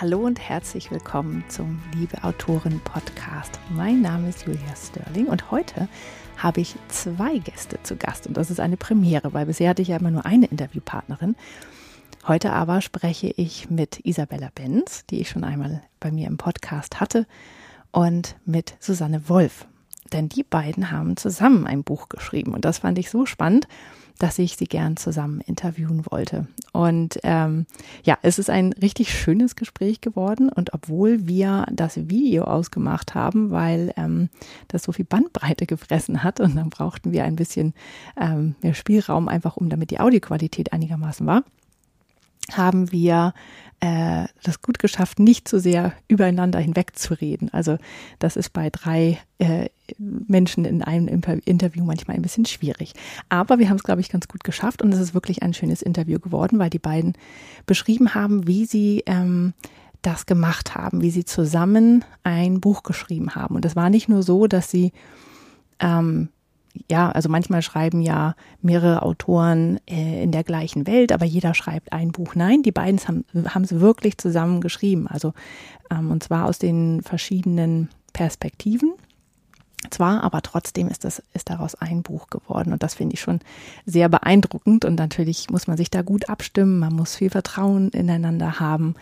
Hallo und herzlich willkommen zum Liebe Autorin Podcast. Mein Name ist Julia Sterling und heute habe ich zwei Gäste zu Gast und das ist eine Premiere, weil bisher hatte ich ja immer nur eine Interviewpartnerin. Heute aber spreche ich mit Isabella Benz, die ich schon einmal bei mir im Podcast hatte, und mit Susanne Wolf. Denn die beiden haben zusammen ein Buch geschrieben und das fand ich so spannend, dass ich sie gern zusammen interviewen wollte. Und ähm, ja, es ist ein richtig schönes Gespräch geworden. Und obwohl wir das Video ausgemacht haben, weil ähm, das so viel Bandbreite gefressen hat und dann brauchten wir ein bisschen ähm, mehr Spielraum, einfach um damit die Audioqualität einigermaßen war, haben wir äh, das gut geschafft, nicht zu sehr übereinander hinwegzureden. Also das ist bei drei äh, Menschen in einem Interview manchmal ein bisschen schwierig. Aber wir haben es, glaube ich, ganz gut geschafft und es ist wirklich ein schönes Interview geworden, weil die beiden beschrieben haben, wie sie ähm, das gemacht haben, wie sie zusammen ein Buch geschrieben haben. Und es war nicht nur so, dass sie ähm, ja, also manchmal schreiben ja mehrere Autoren äh, in der gleichen Welt, aber jeder schreibt ein Buch. Nein, die beiden haben, es wirklich zusammen geschrieben. Also, ähm, und zwar aus den verschiedenen Perspektiven. Zwar, aber trotzdem ist das, ist daraus ein Buch geworden. Und das finde ich schon sehr beeindruckend. Und natürlich muss man sich da gut abstimmen. Man muss viel Vertrauen ineinander haben.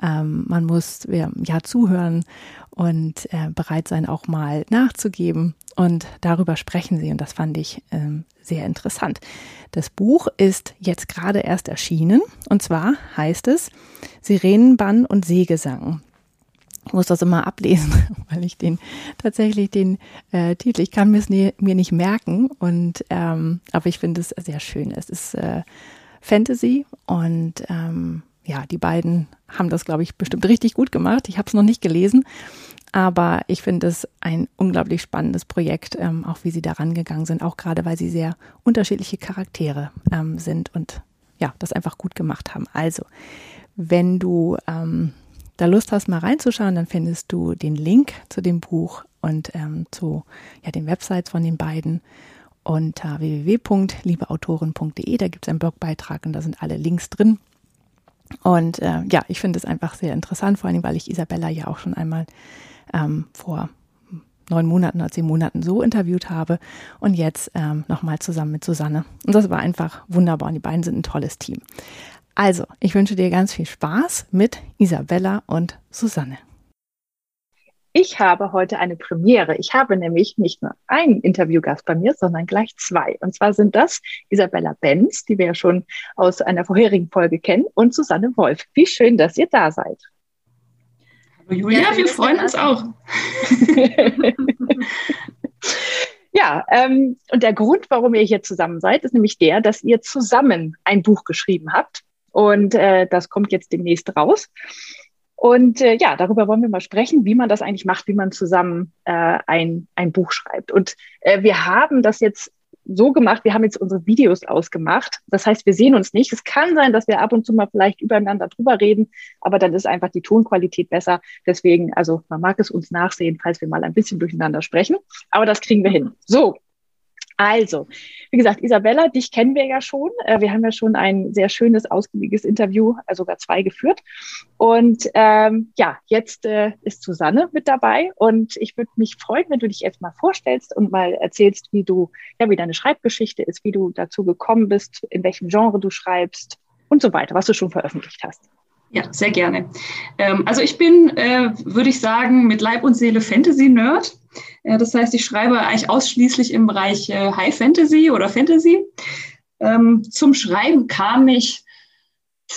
Ähm, man muss ja, ja zuhören und äh, bereit sein, auch mal nachzugeben. Und darüber sprechen sie und das fand ich ähm, sehr interessant. Das Buch ist jetzt gerade erst erschienen und zwar heißt es Sirenenbann und Seegesang. Ich muss das immer ablesen, weil ich den tatsächlich den äh, Titel, ich kann mir es nie, mir nicht merken und ähm, aber ich finde es sehr schön. Es ist äh, Fantasy und ähm, ja, die beiden haben das, glaube ich, bestimmt richtig gut gemacht. Ich habe es noch nicht gelesen, aber ich finde es ein unglaublich spannendes Projekt, ähm, auch wie sie daran gegangen sind, auch gerade weil sie sehr unterschiedliche Charaktere ähm, sind und ja, das einfach gut gemacht haben. Also, wenn du ähm, da Lust hast, mal reinzuschauen, dann findest du den Link zu dem Buch und ähm, zu ja, den Websites von den beiden unter www.liebeautoren.de. Da gibt es einen Blogbeitrag und da sind alle Links drin. Und äh, ja, ich finde es einfach sehr interessant, vor allem, weil ich Isabella ja auch schon einmal ähm, vor neun Monaten oder zehn Monaten so interviewt habe und jetzt ähm, nochmal zusammen mit Susanne. Und das war einfach wunderbar und die beiden sind ein tolles Team. Also, ich wünsche dir ganz viel Spaß mit Isabella und Susanne. Ich habe heute eine Premiere. Ich habe nämlich nicht nur einen Interviewgast bei mir, sondern gleich zwei. Und zwar sind das Isabella Benz, die wir ja schon aus einer vorherigen Folge kennen, und Susanne Wolf. Wie schön, dass ihr da seid. Julia, ja, wir freuen uns auch. ja, ähm, und der Grund, warum ihr hier zusammen seid, ist nämlich der, dass ihr zusammen ein Buch geschrieben habt. Und äh, das kommt jetzt demnächst raus. Und äh, ja, darüber wollen wir mal sprechen, wie man das eigentlich macht, wie man zusammen äh, ein, ein Buch schreibt. Und äh, wir haben das jetzt so gemacht, wir haben jetzt unsere Videos ausgemacht. Das heißt, wir sehen uns nicht. Es kann sein, dass wir ab und zu mal vielleicht übereinander drüber reden, aber dann ist einfach die Tonqualität besser. Deswegen, also man mag es uns nachsehen, falls wir mal ein bisschen durcheinander sprechen. Aber das kriegen wir hin. So, also, wie gesagt, Isabella, dich kennen wir ja schon. Äh, wir haben ja schon ein sehr schönes, ausgiebiges Interview, also sogar zwei geführt. Und ähm, ja, jetzt äh, ist Susanne mit dabei und ich würde mich freuen, wenn du dich jetzt mal vorstellst und mal erzählst, wie du, ja, wie deine Schreibgeschichte ist, wie du dazu gekommen bist, in welchem Genre du schreibst und so weiter, was du schon veröffentlicht hast. Ja, sehr gerne. Ähm, also ich bin, äh, würde ich sagen, mit Leib und Seele Fantasy-Nerd. Äh, das heißt, ich schreibe eigentlich ausschließlich im Bereich äh, High Fantasy oder Fantasy. Ähm, zum Schreiben kam ich,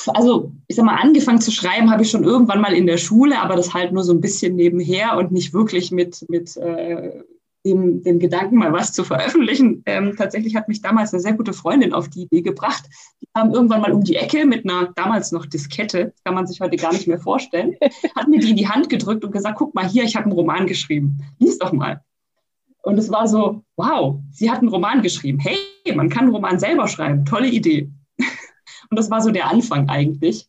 also ich sag mal, angefangen zu schreiben habe ich schon irgendwann mal in der Schule, aber das halt nur so ein bisschen nebenher und nicht wirklich mit, mit äh, dem, dem Gedanken, mal was zu veröffentlichen. Ähm, tatsächlich hat mich damals eine sehr gute Freundin auf die Idee gebracht. Die kam irgendwann mal um die Ecke mit einer damals noch Diskette, kann man sich heute gar nicht mehr vorstellen, hat mir die in die Hand gedrückt und gesagt, guck mal hier, ich habe einen Roman geschrieben. Lies doch mal. Und es war so, wow, sie hat einen Roman geschrieben. Hey, man kann einen Roman selber schreiben. Tolle Idee. Und das war so der Anfang eigentlich.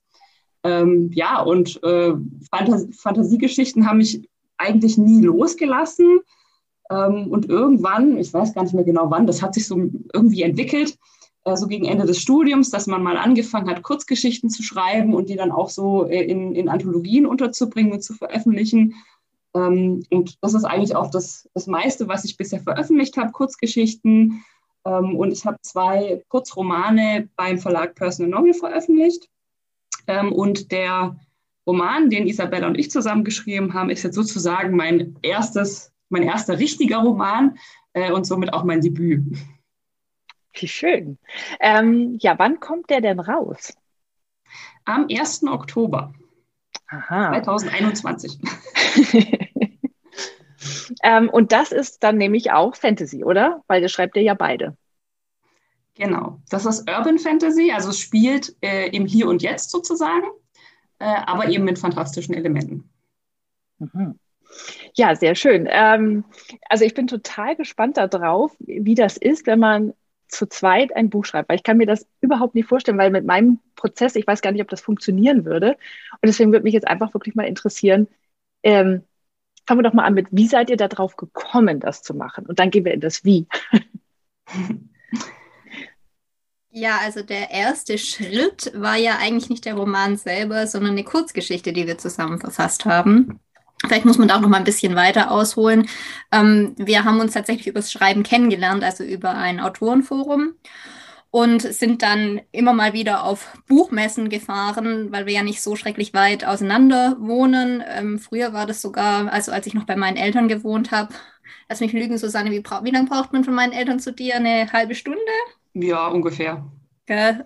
Ähm, ja, und äh, Fantas Fantasiegeschichten haben mich eigentlich nie losgelassen. Ähm, und irgendwann, ich weiß gar nicht mehr genau wann, das hat sich so irgendwie entwickelt, äh, so gegen Ende des Studiums, dass man mal angefangen hat, Kurzgeschichten zu schreiben und die dann auch so äh, in, in Anthologien unterzubringen und zu veröffentlichen. Ähm, und das ist eigentlich auch das, das meiste, was ich bisher veröffentlicht habe, Kurzgeschichten. Ähm, und ich habe zwei Kurzromane beim Verlag Personal Novel veröffentlicht. Und der Roman, den Isabella und ich zusammen geschrieben haben, ist jetzt sozusagen mein erstes, mein erster richtiger Roman äh, und somit auch mein Debüt. Wie schön. Ähm, ja, wann kommt der denn raus? Am 1. Oktober Aha. 2021. ähm, und das ist dann nämlich auch Fantasy, oder? Weil ihr schreibt ihr ja beide. Genau, das ist Urban Fantasy, also es spielt äh, im Hier und Jetzt sozusagen äh, aber eben mit fantastischen Elementen. Mhm. Ja, sehr schön. Ähm, also ich bin total gespannt darauf, wie das ist, wenn man zu zweit ein Buch schreibt, weil ich kann mir das überhaupt nicht vorstellen, weil mit meinem Prozess, ich weiß gar nicht, ob das funktionieren würde. Und deswegen würde mich jetzt einfach wirklich mal interessieren, ähm, fangen wir doch mal an mit, wie seid ihr darauf gekommen, das zu machen? Und dann gehen wir in das Wie. Ja, also der erste Schritt war ja eigentlich nicht der Roman selber, sondern eine Kurzgeschichte, die wir zusammen verfasst haben. Vielleicht muss man da auch noch mal ein bisschen weiter ausholen. Ähm, wir haben uns tatsächlich übers Schreiben kennengelernt, also über ein Autorenforum und sind dann immer mal wieder auf Buchmessen gefahren, weil wir ja nicht so schrecklich weit auseinander wohnen. Ähm, früher war das sogar, also als ich noch bei meinen Eltern gewohnt habe, lass mich lügen, Susanne, wie, wie lange braucht man von meinen Eltern zu dir? Eine halbe Stunde? Ja, ungefähr.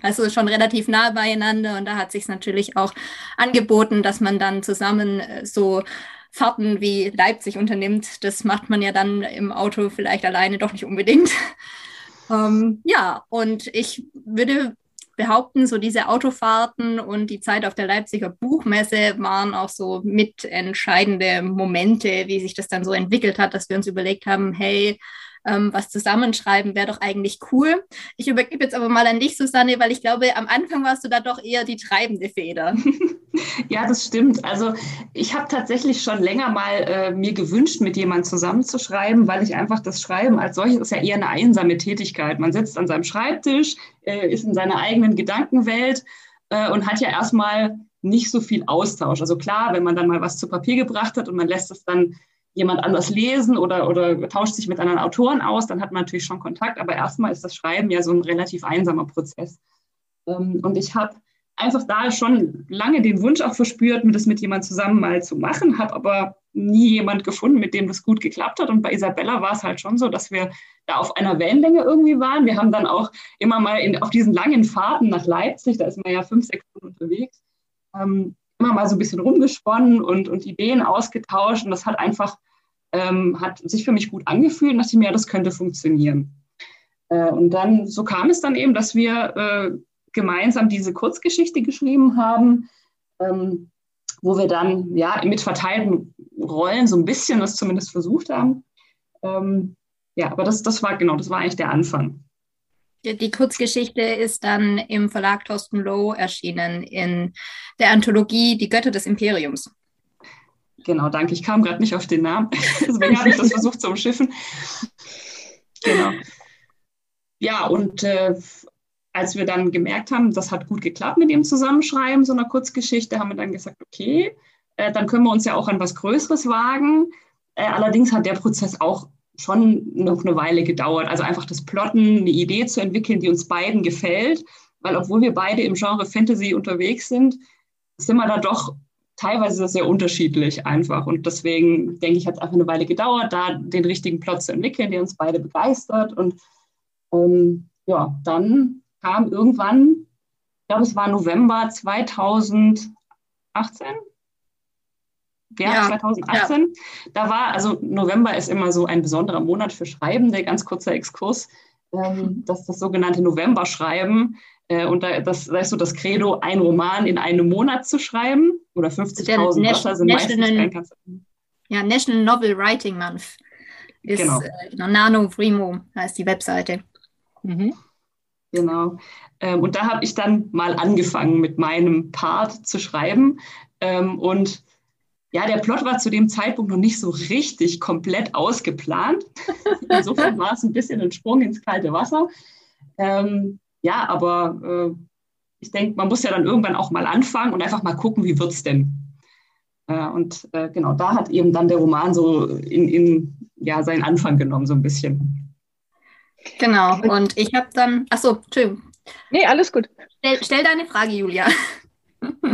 Also schon relativ nah beieinander und da hat sich natürlich auch angeboten, dass man dann zusammen äh, so Fahrten wie Leipzig unternimmt. Das macht man ja dann im Auto vielleicht alleine doch nicht unbedingt. ähm, ja, und ich würde behaupten, so diese Autofahrten und die Zeit auf der Leipziger Buchmesse waren auch so mitentscheidende Momente, wie sich das dann so entwickelt hat, dass wir uns überlegt haben, hey, ähm, was zusammenschreiben, wäre doch eigentlich cool. Ich übergebe jetzt aber mal an dich, Susanne, weil ich glaube, am Anfang warst du da doch eher die treibende Feder. ja, das stimmt. Also ich habe tatsächlich schon länger mal äh, mir gewünscht, mit jemandem zusammenzuschreiben, weil ich einfach das Schreiben als solches ist ja eher eine einsame Tätigkeit. Man sitzt an seinem Schreibtisch, äh, ist in seiner eigenen Gedankenwelt äh, und hat ja erstmal nicht so viel Austausch. Also klar, wenn man dann mal was zu Papier gebracht hat und man lässt es dann jemand anders lesen oder, oder tauscht sich mit anderen Autoren aus, dann hat man natürlich schon Kontakt. Aber erstmal ist das Schreiben ja so ein relativ einsamer Prozess. Ähm, und ich habe einfach da schon lange den Wunsch auch verspürt, mir das mit jemand zusammen mal zu machen, habe aber nie jemand gefunden, mit dem das gut geklappt hat. Und bei Isabella war es halt schon so, dass wir da auf einer Wellenlänge irgendwie waren. Wir haben dann auch immer mal in, auf diesen langen Fahrten nach Leipzig, da ist man ja fünf, sechs Stunden unterwegs, ähm, immer mal so ein bisschen rumgesponnen und, und Ideen ausgetauscht. Und das hat einfach, ähm, hat sich für mich gut angefühlt und dachte mir, ja, das könnte funktionieren. Äh, und dann, so kam es dann eben, dass wir äh, gemeinsam diese Kurzgeschichte geschrieben haben, ähm, wo wir dann ja mit verteilten Rollen so ein bisschen das zumindest versucht haben. Ähm, ja, aber das, das war genau, das war eigentlich der Anfang. Die Kurzgeschichte ist dann im Verlag Thorsten Loh erschienen in der Anthologie Die Götter des Imperiums. Genau, danke. Ich kam gerade nicht auf den Namen. Deswegen habe ich das versucht zu umschiffen. Genau. Ja, und äh, als wir dann gemerkt haben, das hat gut geklappt mit dem Zusammenschreiben so einer Kurzgeschichte, haben wir dann gesagt, okay, äh, dann können wir uns ja auch an was Größeres wagen. Äh, allerdings hat der Prozess auch schon noch eine Weile gedauert. Also einfach das Plotten, eine Idee zu entwickeln, die uns beiden gefällt. Weil obwohl wir beide im Genre Fantasy unterwegs sind, sind wir da doch teilweise sehr unterschiedlich einfach. Und deswegen denke ich, hat es einfach eine Weile gedauert, da den richtigen Plot zu entwickeln, der uns beide begeistert. Und ähm, ja, dann kam irgendwann, ich glaube, es war November 2018, ja, ja 2018. Ja. Da war, also November ist immer so ein besonderer Monat für Schreibende, ganz kurzer Exkurs. Ähm, das ist das sogenannte November-Schreiben. Äh, und da, das, da ist so das Credo, ein Roman in einem Monat zu schreiben. Oder 50.000 Wörter sind meistens kein Ja, National Novel Writing Month ist genau. äh, Nano Primo heißt die Webseite. Mhm. Genau. Ähm, und da habe ich dann mal angefangen, mit meinem Part zu schreiben. Ähm, und ja, der Plot war zu dem Zeitpunkt noch nicht so richtig komplett ausgeplant. Insofern war es ein bisschen ein Sprung ins kalte Wasser. Ähm, ja, aber äh, ich denke, man muss ja dann irgendwann auch mal anfangen und einfach mal gucken, wie wird es denn. Äh, und äh, genau, da hat eben dann der Roman so in, in ja, seinen Anfang genommen, so ein bisschen. Genau, und ich habe dann, achso, Entschuldigung. Nee, alles gut. Stell, stell deine Frage, Julia.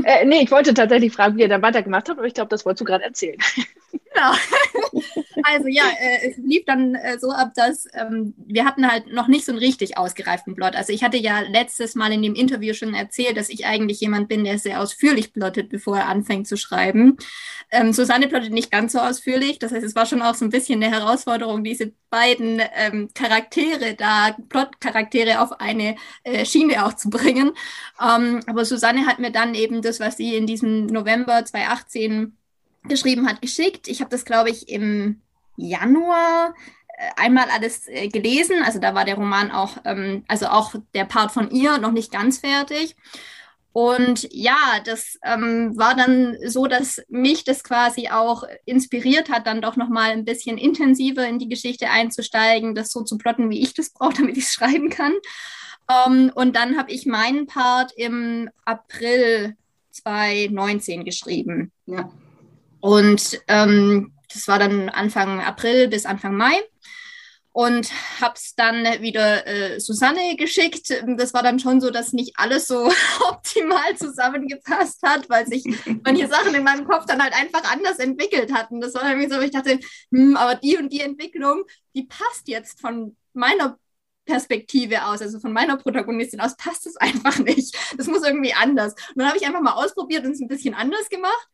Äh, nee, ich wollte tatsächlich fragen, wie ihr da weitergemacht habt, aber ich glaube, das wolltest du gerade erzählen. Genau. Also ja, äh, es lief dann äh, so ab, dass ähm, wir hatten halt noch nicht so einen richtig ausgereiften Plot. Also ich hatte ja letztes Mal in dem Interview schon erzählt, dass ich eigentlich jemand bin, der sehr ausführlich plottet, bevor er anfängt zu schreiben. Ähm, Susanne plottet nicht ganz so ausführlich. Das heißt, es war schon auch so ein bisschen eine Herausforderung, diese beiden ähm, Charaktere da, Plot-Charaktere auf eine äh, Schiene auch zu bringen. Ähm, aber Susanne hat mir dann eben das, was sie in diesem November 2018 geschrieben hat, geschickt. Ich habe das, glaube ich, im Januar äh, einmal alles äh, gelesen. Also da war der Roman auch, ähm, also auch der Part von ihr noch nicht ganz fertig. Und ja, das ähm, war dann so, dass mich das quasi auch inspiriert hat, dann doch nochmal ein bisschen intensiver in die Geschichte einzusteigen, das so zu plotten, wie ich das brauche, damit ich es schreiben kann. Ähm, und dann habe ich meinen Part im April 2019 geschrieben. Ja. Und ähm, das war dann Anfang April bis Anfang Mai. Und habe es dann wieder äh, Susanne geschickt. Das war dann schon so, dass nicht alles so optimal zusammengepasst hat, weil sich manche Sachen in meinem Kopf dann halt einfach anders entwickelt hatten. Das war irgendwie so, ich dachte, hm, aber die und die Entwicklung, die passt jetzt von meiner Perspektive aus, also von meiner Protagonistin aus, passt es einfach nicht. Das muss irgendwie anders. Und dann habe ich einfach mal ausprobiert und es ein bisschen anders gemacht.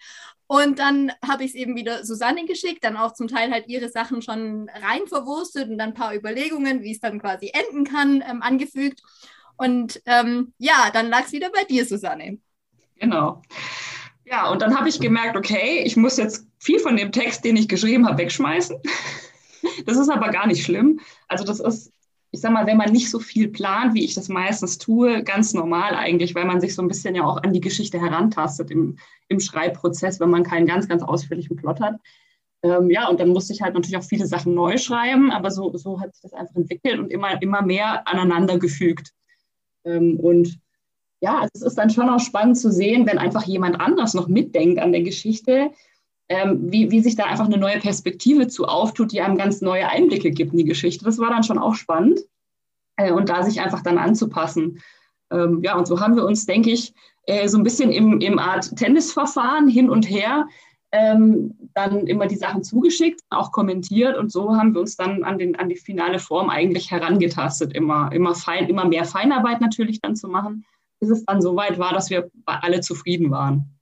Und dann habe ich es eben wieder Susanne geschickt, dann auch zum Teil halt ihre Sachen schon rein verwurstet und dann ein paar Überlegungen, wie es dann quasi enden kann, ähm, angefügt. Und ähm, ja, dann lag es wieder bei dir, Susanne. Genau. Ja, und dann habe ich gemerkt, okay, ich muss jetzt viel von dem Text, den ich geschrieben habe, wegschmeißen. Das ist aber gar nicht schlimm. Also das ist ich sag mal, wenn man nicht so viel plant, wie ich das meistens tue, ganz normal eigentlich, weil man sich so ein bisschen ja auch an die Geschichte herantastet im, im Schreibprozess, wenn man keinen ganz, ganz ausführlichen Plot hat. Ähm, ja, und dann musste ich halt natürlich auch viele Sachen neu schreiben, aber so, so hat sich das einfach entwickelt und immer, immer mehr aneinander gefügt. Ähm, und ja, also es ist dann schon auch spannend zu sehen, wenn einfach jemand anders noch mitdenkt an der Geschichte, ähm, wie, wie sich da einfach eine neue Perspektive zu auftut, die einem ganz neue Einblicke gibt in die Geschichte. Das war dann schon auch spannend. Äh, und da sich einfach dann anzupassen. Ähm, ja, und so haben wir uns, denke ich, äh, so ein bisschen im, im Art Tennisverfahren hin und her ähm, dann immer die Sachen zugeschickt, auch kommentiert und so haben wir uns dann an, den, an die finale Form eigentlich herangetastet, immer, immer, fein, immer mehr Feinarbeit natürlich dann zu machen, bis es dann so weit war, dass wir alle zufrieden waren.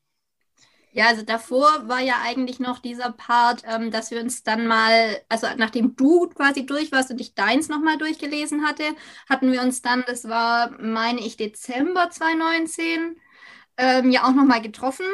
Ja, also davor war ja eigentlich noch dieser Part, ähm, dass wir uns dann mal, also nachdem du quasi durch warst und ich deins nochmal durchgelesen hatte, hatten wir uns dann, das war, meine ich, Dezember 2019, ähm, ja auch nochmal getroffen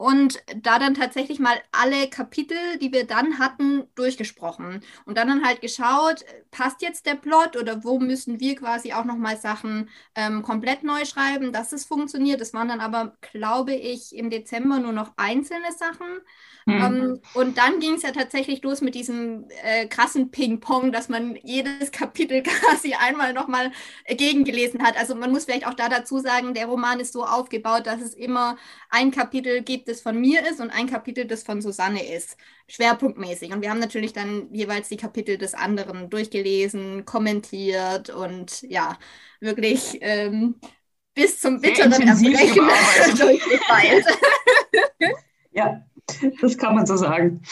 und da dann tatsächlich mal alle Kapitel, die wir dann hatten, durchgesprochen und dann dann halt geschaut, passt jetzt der Plot oder wo müssen wir quasi auch nochmal Sachen ähm, komplett neu schreiben, dass es funktioniert. Das waren dann aber, glaube ich, im Dezember nur noch einzelne Sachen. Mhm. Ähm, und dann ging es ja tatsächlich los mit diesem äh, krassen Ping-Pong, dass man jedes Kapitel quasi einmal nochmal gegengelesen hat. Also man muss vielleicht auch da dazu sagen, der Roman ist so aufgebaut, dass es immer ein Kapitel gibt, das von mir ist und ein Kapitel, das von Susanne ist, schwerpunktmäßig. Und wir haben natürlich dann jeweils die Kapitel des anderen durchgelesen, kommentiert und ja, wirklich ähm, bis zum bitteren Erbrechen durchgefeilt. ja. Das kann man so sagen.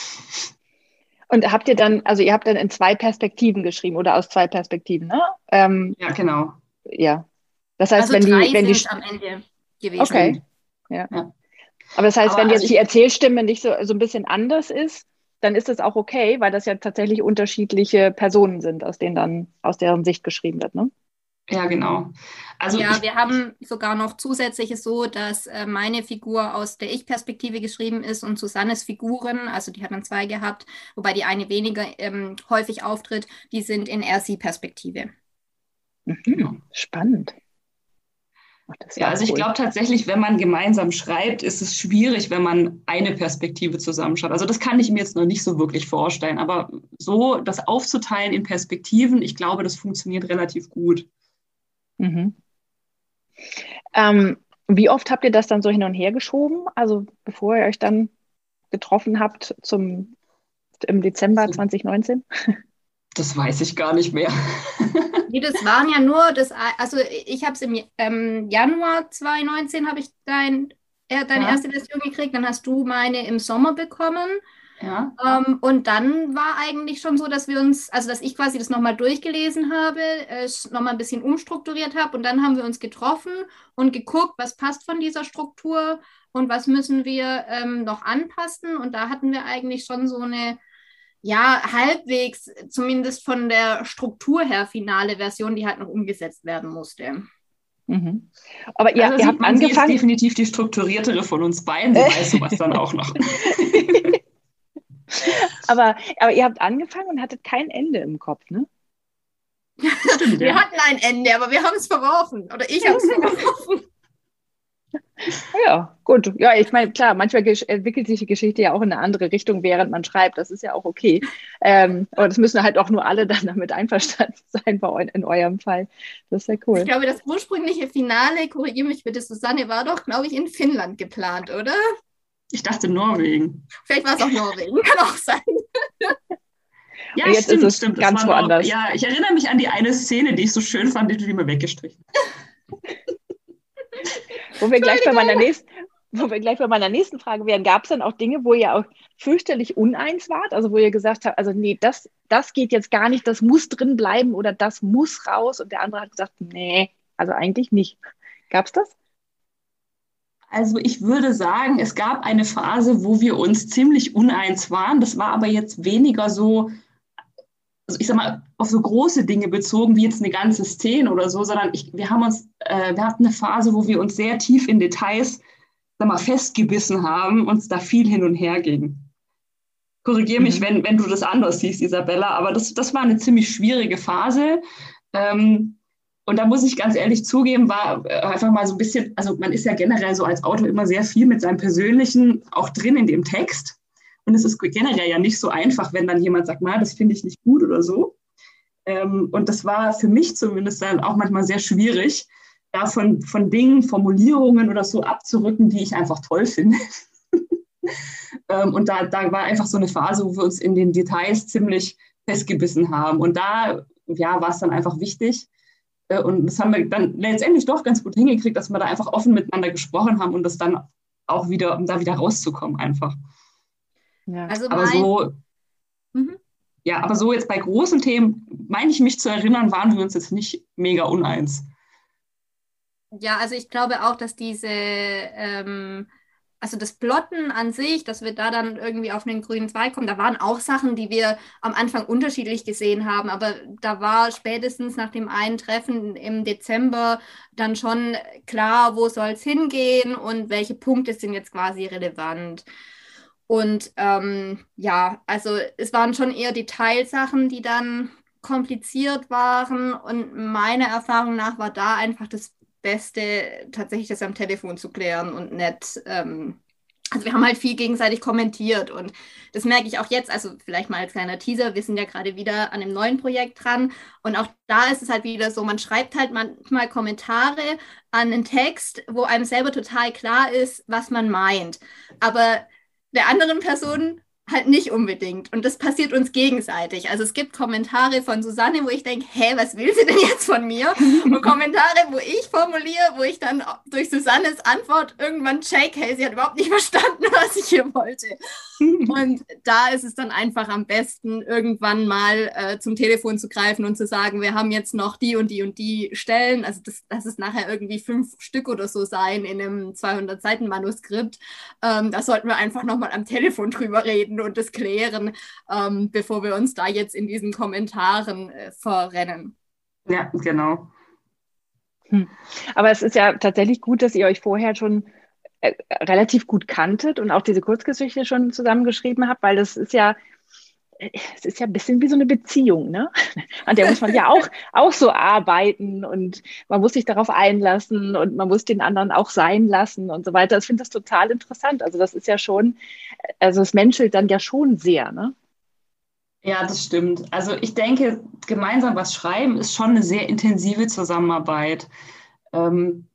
Und habt ihr dann, also ihr habt dann in zwei Perspektiven geschrieben oder aus zwei Perspektiven, ne? Ähm, ja, genau. Ja. Das heißt, also wenn drei die, wenn sind die am Ende gewesen. Okay. Ja. ja. Aber das heißt, Aber wenn also jetzt die Erzählstimme nicht so, so ein bisschen anders ist, dann ist das auch okay, weil das ja tatsächlich unterschiedliche Personen sind, aus denen dann, aus deren Sicht geschrieben wird, ne? Ja, genau. Also ja, wir haben sogar noch zusätzliches so, dass äh, meine Figur aus der Ich-Perspektive geschrieben ist und Susannes Figuren, also die hat dann zwei gehabt, wobei die eine weniger ähm, häufig auftritt, die sind in RC-Perspektive. Mhm. Spannend. Ach, ja, also cool. ich glaube tatsächlich, wenn man gemeinsam schreibt, ist es schwierig, wenn man eine Perspektive zusammenschreibt. Also das kann ich mir jetzt noch nicht so wirklich vorstellen, aber so das aufzuteilen in Perspektiven, ich glaube, das funktioniert relativ gut. Mhm. Ähm, wie oft habt ihr das dann so hin und her geschoben? Also bevor ihr euch dann getroffen habt zum, im Dezember 2019? Das weiß ich gar nicht mehr. Nee, das waren ja nur, das, also ich habe es im ähm, Januar 2019 habe ich dein, äh, deine ja. erste Version gekriegt, dann hast du meine im Sommer bekommen. Ja. Ähm, und dann war eigentlich schon so, dass wir uns, also dass ich quasi das nochmal durchgelesen habe, es nochmal ein bisschen umstrukturiert habe und dann haben wir uns getroffen und geguckt, was passt von dieser Struktur und was müssen wir ähm, noch anpassen. Und da hatten wir eigentlich schon so eine, ja, halbwegs, zumindest von der Struktur her, finale Version, die halt noch umgesetzt werden musste. Mhm. Aber ihr, also ihr habt angefangen. Sie ist definitiv die strukturiertere von uns beiden. Sie weiß sowas dann auch noch. aber, aber ihr habt angefangen und hattet kein Ende im Kopf, ne? Stimmt, wir ja. hatten ein Ende, aber wir haben es verworfen. Oder ich habe es verworfen. Ja, gut. Ja, ich meine, klar, manchmal entwickelt sich die Geschichte ja auch in eine andere Richtung, während man schreibt. Das ist ja auch okay. Ähm, aber das müssen halt auch nur alle dann damit einverstanden sein bei in eurem Fall. Das ist ja cool. Ich glaube, das ursprüngliche Finale, korrigiere mich bitte, Susanne, war doch, glaube ich, in Finnland geplant, oder? Ich dachte Norwegen. Vielleicht war es auch Norwegen, kann auch sein. Ja, jetzt stimmt, ist es stimmt. Ganz woanders. Noch, ja, ich erinnere mich an die eine Szene, die ich so schön fand, die du mir weggestrichen wo wir gleich bei meiner nächsten, wo wir gleich bei meiner nächsten Frage wären, gab es dann auch Dinge, wo ihr auch fürchterlich uneins wart? Also wo ihr gesagt habt, also nee, das, das geht jetzt gar nicht, das muss drin bleiben oder das muss raus und der andere hat gesagt, nee, also eigentlich nicht. Gab es das? Also ich würde sagen, es gab eine Phase, wo wir uns ziemlich uneins waren. Das war aber jetzt weniger so, also ich sag mal, auf so große Dinge bezogen, wie jetzt eine ganze Szene oder so, sondern ich, wir haben uns, äh, wir hatten eine Phase, wo wir uns sehr tief in Details, sag mal, festgebissen haben, uns da viel hin und her ging. Korrigiere mich, mhm. wenn, wenn du das anders siehst, Isabella, aber das, das war eine ziemlich schwierige Phase. Ähm, und da muss ich ganz ehrlich zugeben, war äh, einfach mal so ein bisschen, also man ist ja generell so als Autor immer sehr viel mit seinem Persönlichen auch drin in dem Text. Und es ist generell ja nicht so einfach, wenn dann jemand sagt, na, das finde ich nicht gut oder so. Ähm, und das war für mich zumindest dann auch manchmal sehr schwierig, da von, von Dingen, Formulierungen oder so abzurücken, die ich einfach toll finde. ähm, und da, da war einfach so eine Phase, wo wir uns in den Details ziemlich festgebissen haben. Und da ja, war es dann einfach wichtig, äh, und das haben wir dann letztendlich doch ganz gut hingekriegt, dass wir da einfach offen miteinander gesprochen haben und das dann auch wieder, um da wieder rauszukommen einfach. Ja. Also aber so, mhm. ja, aber so jetzt bei großen Themen, meine ich mich zu erinnern, waren wir uns jetzt nicht mega uneins. Ja, also ich glaube auch, dass diese ähm, also das Plotten an sich, dass wir da dann irgendwie auf einen grünen Zweig kommen, da waren auch Sachen, die wir am Anfang unterschiedlich gesehen haben, aber da war spätestens nach dem einen Treffen im Dezember dann schon klar, wo soll es hingehen und welche Punkte sind jetzt quasi relevant. Und ähm, ja, also es waren schon eher Detailsachen, die dann kompliziert waren. Und meiner Erfahrung nach war da einfach das Beste, tatsächlich das am Telefon zu klären und nicht. Ähm, also wir haben halt viel gegenseitig kommentiert. Und das merke ich auch jetzt, also vielleicht mal als kleiner Teaser, wir sind ja gerade wieder an einem neuen Projekt dran. Und auch da ist es halt wieder so, man schreibt halt manchmal Kommentare an einen Text, wo einem selber total klar ist, was man meint, aber der anderen Person halt nicht unbedingt. Und das passiert uns gegenseitig. Also es gibt Kommentare von Susanne, wo ich denke, hä, was will sie denn jetzt von mir? Und Kommentare, wo ich formuliere, wo ich dann durch Susannes Antwort irgendwann check, hey, sie hat überhaupt nicht verstanden, was ich hier wollte. Und da ist es dann einfach am besten, irgendwann mal äh, zum Telefon zu greifen und zu sagen, wir haben jetzt noch die und die und die Stellen. Also das, das ist nachher irgendwie fünf Stück oder so sein in einem 200-Seiten-Manuskript. Ähm, da sollten wir einfach nochmal am Telefon drüber reden und das klären, ähm, bevor wir uns da jetzt in diesen Kommentaren äh, verrennen. Ja, genau. Hm. Aber es ist ja tatsächlich gut, dass ihr euch vorher schon äh, relativ gut kanntet und auch diese Kurzgeschichte schon zusammengeschrieben habt, weil das ist ja, es ist ja ein bisschen wie so eine Beziehung, ne? An der muss man ja auch, auch so arbeiten und man muss sich darauf einlassen und man muss den anderen auch sein lassen und so weiter. Ich finde das total interessant. Also das ist ja schon, also es menschelt dann ja schon sehr, ne? Ja, das stimmt. Also ich denke, gemeinsam was schreiben ist schon eine sehr intensive Zusammenarbeit. Ähm,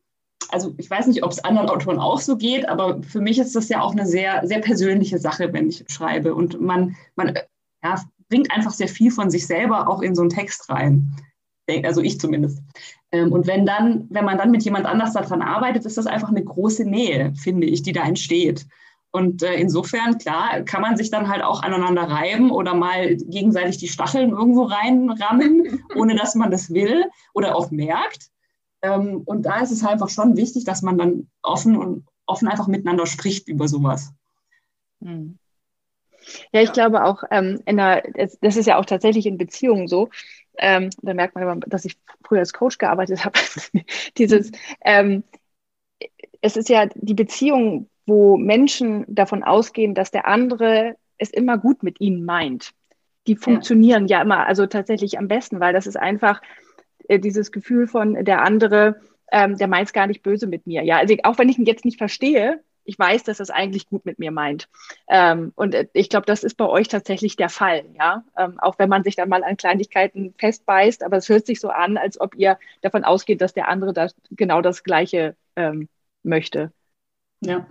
also ich weiß nicht, ob es anderen Autoren auch so geht, aber für mich ist das ja auch eine sehr, sehr persönliche Sache, wenn ich schreibe. Und man, man ja, bringt einfach sehr viel von sich selber auch in so einen Text rein. Also ich zumindest. Ähm, und wenn dann, wenn man dann mit jemand anders daran arbeitet, ist das einfach eine große Nähe, finde ich, die da entsteht. Und äh, insofern, klar, kann man sich dann halt auch aneinander reiben oder mal gegenseitig die Stacheln irgendwo reinrammen, ohne dass man das will oder auch merkt. Ähm, und da ist es einfach schon wichtig, dass man dann offen und offen einfach miteinander spricht über sowas. Hm. Ja, ich ja. glaube auch, ähm, in der, das ist ja auch tatsächlich in Beziehungen so. Ähm, da merkt man, dass ich früher als Coach gearbeitet habe. Dieses, ähm, es ist ja die Beziehung, wo Menschen davon ausgehen, dass der andere es immer gut mit ihnen meint. Die funktionieren ja, ja immer, also tatsächlich am besten, weil das ist einfach, äh, dieses Gefühl von der andere, ähm, der meint es gar nicht böse mit mir. Ja, also auch wenn ich ihn jetzt nicht verstehe, ich weiß, dass er es eigentlich gut mit mir meint. Ähm, und äh, ich glaube, das ist bei euch tatsächlich der Fall, ja. Ähm, auch wenn man sich dann mal an Kleinigkeiten festbeißt, aber es hört sich so an, als ob ihr davon ausgeht, dass der andere das genau das Gleiche ähm, möchte. Ja.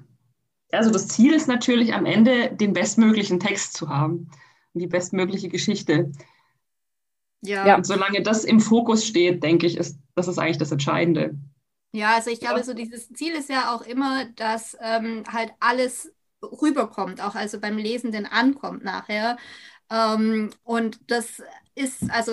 Also das Ziel ist natürlich am Ende den bestmöglichen Text zu haben die bestmögliche Geschichte. Ja. Und solange das im Fokus steht, denke ich, ist das ist eigentlich das Entscheidende. Ja, also ich glaube, ja. so dieses Ziel ist ja auch immer, dass ähm, halt alles rüberkommt, auch also beim Lesenden ankommt nachher. Ähm, und das ist, also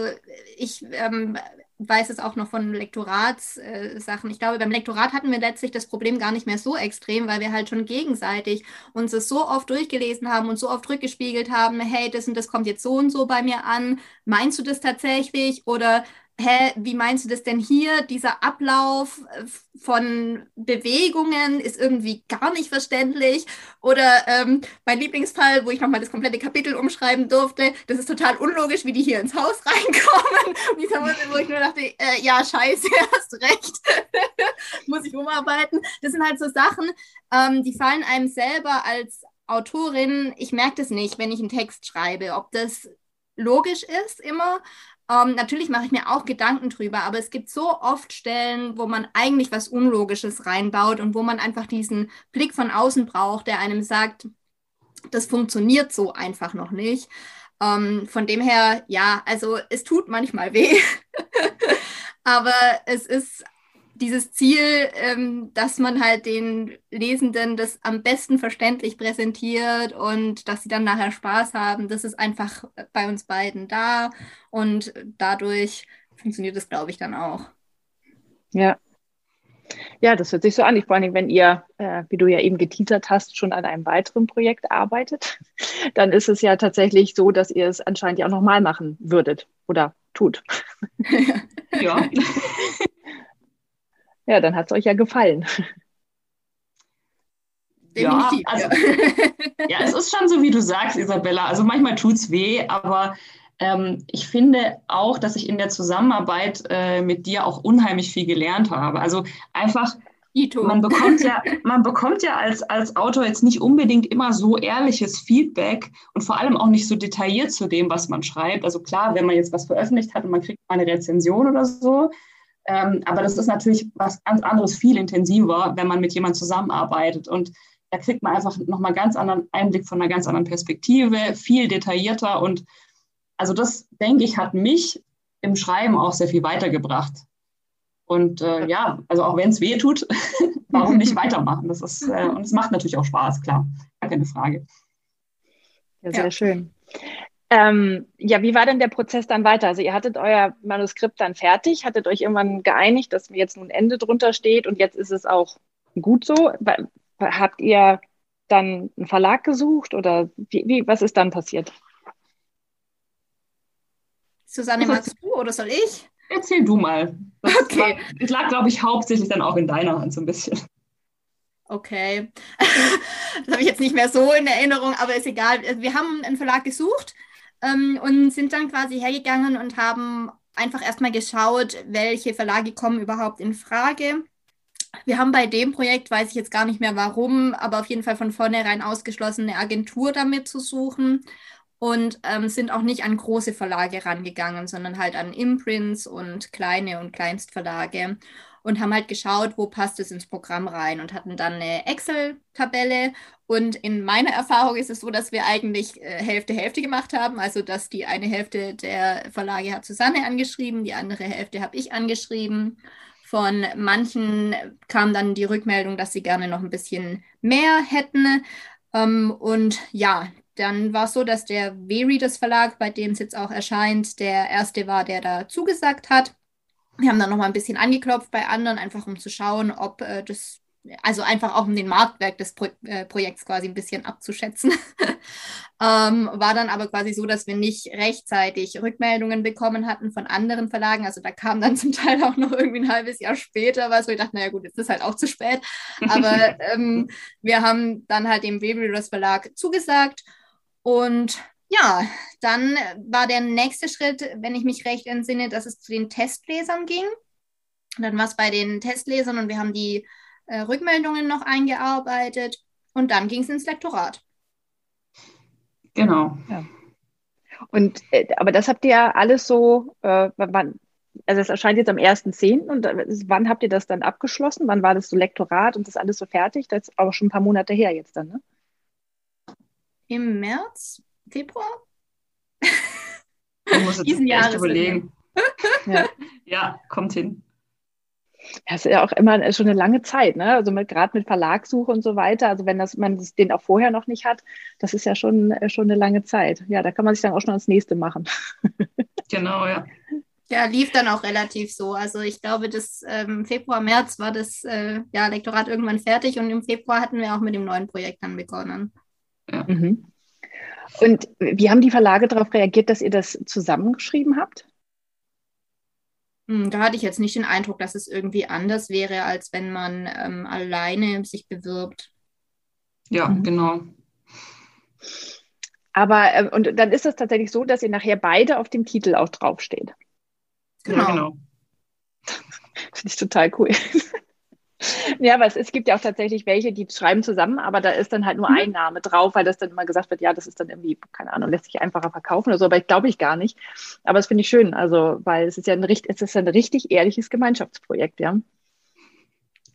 ich ähm, weiß es auch noch von Lektoratssachen. Äh, ich glaube, beim Lektorat hatten wir letztlich das Problem gar nicht mehr so extrem, weil wir halt schon gegenseitig uns das so oft durchgelesen haben und so oft rückgespiegelt haben, hey, das und das kommt jetzt so und so bei mir an. Meinst du das tatsächlich? Oder hä, wie meinst du das denn hier? Dieser Ablauf äh, von Bewegungen ist irgendwie gar nicht verständlich. Oder ähm, mein Lieblingsfall, wo ich nochmal das komplette Kapitel umschreiben durfte, das ist total unlogisch, wie die hier ins Haus reinkommen. Und dieser Moment, wo ich nur dachte, äh, ja, scheiße, hast recht, muss ich umarbeiten. Das sind halt so Sachen, ähm, die fallen einem selber als Autorin, ich merke das nicht, wenn ich einen Text schreibe, ob das logisch ist immer, ähm, natürlich mache ich mir auch Gedanken drüber, aber es gibt so oft Stellen, wo man eigentlich was Unlogisches reinbaut und wo man einfach diesen Blick von außen braucht, der einem sagt, das funktioniert so einfach noch nicht. Ähm, von dem her, ja, also es tut manchmal weh, aber es ist dieses Ziel, ähm, dass man halt den Lesenden das am besten verständlich präsentiert und dass sie dann nachher Spaß haben, das ist einfach bei uns beiden da und dadurch funktioniert es, glaube ich, dann auch. Ja. Ja, das hört sich so an. vor allem, wenn ihr, äh, wie du ja eben geteasert hast, schon an einem weiteren Projekt arbeitet, dann ist es ja tatsächlich so, dass ihr es anscheinend ja auch nochmal machen würdet oder tut. ja. Ja, dann hat es euch ja gefallen. Definitiv. Ja, also, ja, es ist schon so, wie du sagst, Isabella. Also manchmal tut es weh, aber ähm, ich finde auch, dass ich in der Zusammenarbeit äh, mit dir auch unheimlich viel gelernt habe. Also einfach, man bekommt ja, man bekommt ja als, als Autor jetzt nicht unbedingt immer so ehrliches Feedback und vor allem auch nicht so detailliert zu dem, was man schreibt. Also klar, wenn man jetzt was veröffentlicht hat und man kriegt mal eine Rezension oder so, ähm, aber das ist natürlich was ganz anderes, viel intensiver, wenn man mit jemandem zusammenarbeitet. Und da kriegt man einfach nochmal ganz anderen Einblick von einer ganz anderen Perspektive, viel detaillierter. Und also das, denke ich, hat mich im Schreiben auch sehr viel weitergebracht. Und äh, ja, also auch wenn es weh tut, warum nicht weitermachen? Das ist, äh, und es macht natürlich auch Spaß, klar, gar keine Frage. Ja, sehr ja. schön. Ähm, ja, wie war denn der Prozess dann weiter? Also ihr hattet euer Manuskript dann fertig, hattet euch irgendwann geeinigt, dass jetzt nun Ende drunter steht und jetzt ist es auch gut so. Habt ihr dann einen Verlag gesucht oder wie, wie was ist dann passiert? Susanne, magst du oder soll ich? Erzähl du mal. Das okay. Das lag, glaube ich, hauptsächlich dann auch in deiner Hand so ein bisschen. Okay. das habe ich jetzt nicht mehr so in Erinnerung, aber ist egal. Wir haben einen Verlag gesucht ähm, und sind dann quasi hergegangen und haben einfach erstmal geschaut, welche Verlage kommen überhaupt in Frage. Wir haben bei dem Projekt, weiß ich jetzt gar nicht mehr warum, aber auf jeden Fall von vornherein ausgeschlossen, eine Agentur damit zu suchen und ähm, sind auch nicht an große Verlage rangegangen, sondern halt an Imprints und kleine und Kleinstverlage. Und haben halt geschaut, wo passt es ins Programm rein und hatten dann eine Excel-Tabelle. Und in meiner Erfahrung ist es so, dass wir eigentlich äh, Hälfte Hälfte gemacht haben. Also dass die eine Hälfte der Verlage hat Susanne angeschrieben, die andere Hälfte habe ich angeschrieben. Von manchen kam dann die Rückmeldung, dass sie gerne noch ein bisschen mehr hätten. Ähm, und ja, dann war es so, dass der V-Readers Verlag, bei dem es jetzt auch erscheint, der erste war, der da zugesagt hat. Wir haben dann noch mal ein bisschen angeklopft bei anderen, einfach um zu schauen, ob äh, das, also einfach auch um den Marktwerk des Pro äh, Projekts quasi ein bisschen abzuschätzen. ähm, war dann aber quasi so, dass wir nicht rechtzeitig Rückmeldungen bekommen hatten von anderen Verlagen. Also da kam dann zum Teil auch noch irgendwie ein halbes Jahr später was, wo ich dachte, naja gut, jetzt ist halt auch zu spät. Aber ähm, wir haben dann halt dem Weberers Verlag zugesagt und ja, dann war der nächste Schritt, wenn ich mich recht entsinne, dass es zu den Testlesern ging. dann war es bei den Testlesern und wir haben die äh, Rückmeldungen noch eingearbeitet und dann ging es ins Lektorat. Genau. Ja. Und äh, aber das habt ihr ja alles so, äh, wann, also es erscheint jetzt am 1.10. und äh, wann habt ihr das dann abgeschlossen? Wann war das so Lektorat und das alles so fertig? Das ist auch schon ein paar Monate her jetzt dann, ne? Im März? Februar? Du musst diesen Jahres überlegen. ja. ja, kommt hin. Das ist ja auch immer schon eine lange Zeit, ne? Also gerade mit Verlagssuche und so weiter. Also wenn das man das, den auch vorher noch nicht hat, das ist ja schon, äh, schon eine lange Zeit. Ja, da kann man sich dann auch schon ans nächste machen. genau, ja. Ja, lief dann auch relativ so. Also ich glaube, das ähm, Februar, März war das äh, ja, Lektorat irgendwann fertig und im Februar hatten wir auch mit dem neuen Projekt dann begonnen. Ja. Mhm. Und wie haben die Verlage darauf reagiert, dass ihr das zusammengeschrieben habt? Hm, da hatte ich jetzt nicht den Eindruck, dass es irgendwie anders wäre, als wenn man ähm, alleine sich bewirbt. Ja, mhm. genau. Aber äh, und dann ist es tatsächlich so, dass ihr nachher beide auf dem Titel auch draufsteht. Genau. Ja, genau. Finde ich total cool. Ja, aber es, es, gibt ja auch tatsächlich welche, die schreiben zusammen, aber da ist dann halt nur mhm. ein Name drauf, weil das dann immer gesagt wird, ja, das ist dann irgendwie, keine Ahnung, lässt sich einfacher verkaufen oder so, aber ich glaube ich gar nicht. Aber das finde ich schön, also, weil es ist ja ein, es ist ein richtig ehrliches Gemeinschaftsprojekt, ja.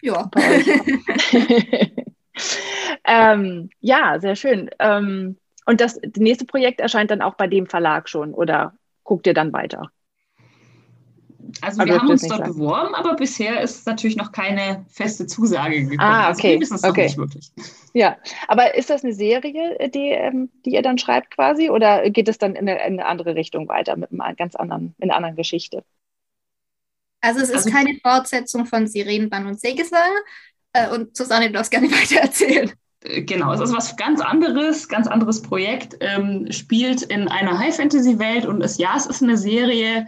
Ja. ähm, ja, sehr schön. Ähm, und das, das nächste Projekt erscheint dann auch bei dem Verlag schon oder guckt ihr dann weiter? Also aber wir haben uns dort sagen. beworben, aber bisher ist natürlich noch keine feste Zusage gekommen. Ah, also okay. Also okay. nicht wirklich. Ja, aber ist das eine Serie, die, ähm, die ihr dann schreibt quasi, oder geht es dann in eine, in eine andere Richtung weiter mit einer ganz anderen, in einer anderen Geschichte? Also es ist also, keine Fortsetzung von Sirenenbann und Seegesang. Äh, und Susanne, du darfst gerne weiter erzählen. Äh, genau, es ist was ganz anderes, ganz anderes Projekt, ähm, spielt in einer High-Fantasy-Welt und es, ja, es ist eine Serie,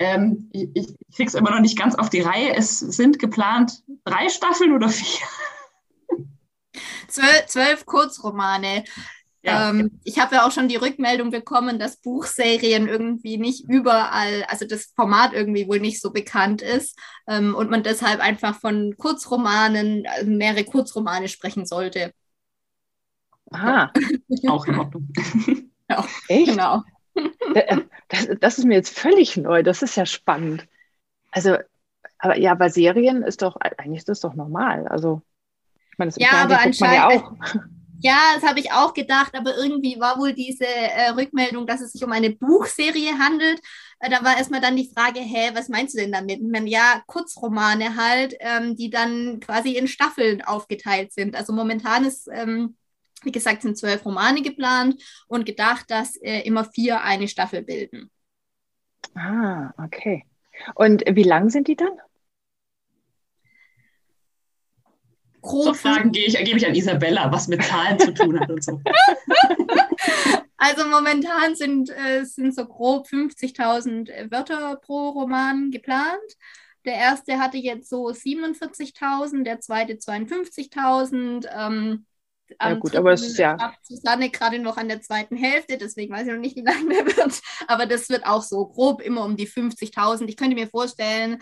ähm, ich, ich krieg's immer noch nicht ganz auf die Reihe. Es sind geplant drei Staffeln oder vier. Zwölf, zwölf Kurzromane. Ja. Ähm, ich habe ja auch schon die Rückmeldung bekommen, dass Buchserien irgendwie nicht überall, also das Format irgendwie wohl nicht so bekannt ist ähm, und man deshalb einfach von Kurzromanen, also mehrere Kurzromane sprechen sollte. Aha, auch in Ordnung. ja, Echt? genau. Äh, das, das ist mir jetzt völlig neu. Das ist ja spannend. Also, aber ja, bei Serien ist doch, eigentlich ist das doch normal. Also, ich meine, das ja, aber anscheinend, ja auch. Ja, das habe ich auch gedacht, aber irgendwie war wohl diese äh, Rückmeldung, dass es sich um eine Buchserie handelt. Äh, da war erstmal dann die Frage, hä, was meinst du denn damit? meine, ja, Kurzromane halt, ähm, die dann quasi in Staffeln aufgeteilt sind. Also momentan ist ähm, wie gesagt, sind zwölf Romane geplant und gedacht, dass äh, immer vier eine Staffel bilden. Ah, okay. Und wie lang sind die dann? Grob so Fragen gebe ich, gebe ich an Isabella, was mit Zahlen zu tun hat und so. Also momentan sind, äh, sind so grob 50.000 Wörter pro Roman geplant. Der erste hatte jetzt so 47.000, der zweite 52.000. Ähm, ja, gut, aber es ist ja. Susanne gerade noch an der zweiten Hälfte, deswegen weiß ich noch nicht, wie lange der wird. Aber das wird auch so grob immer um die 50.000. Ich könnte mir vorstellen,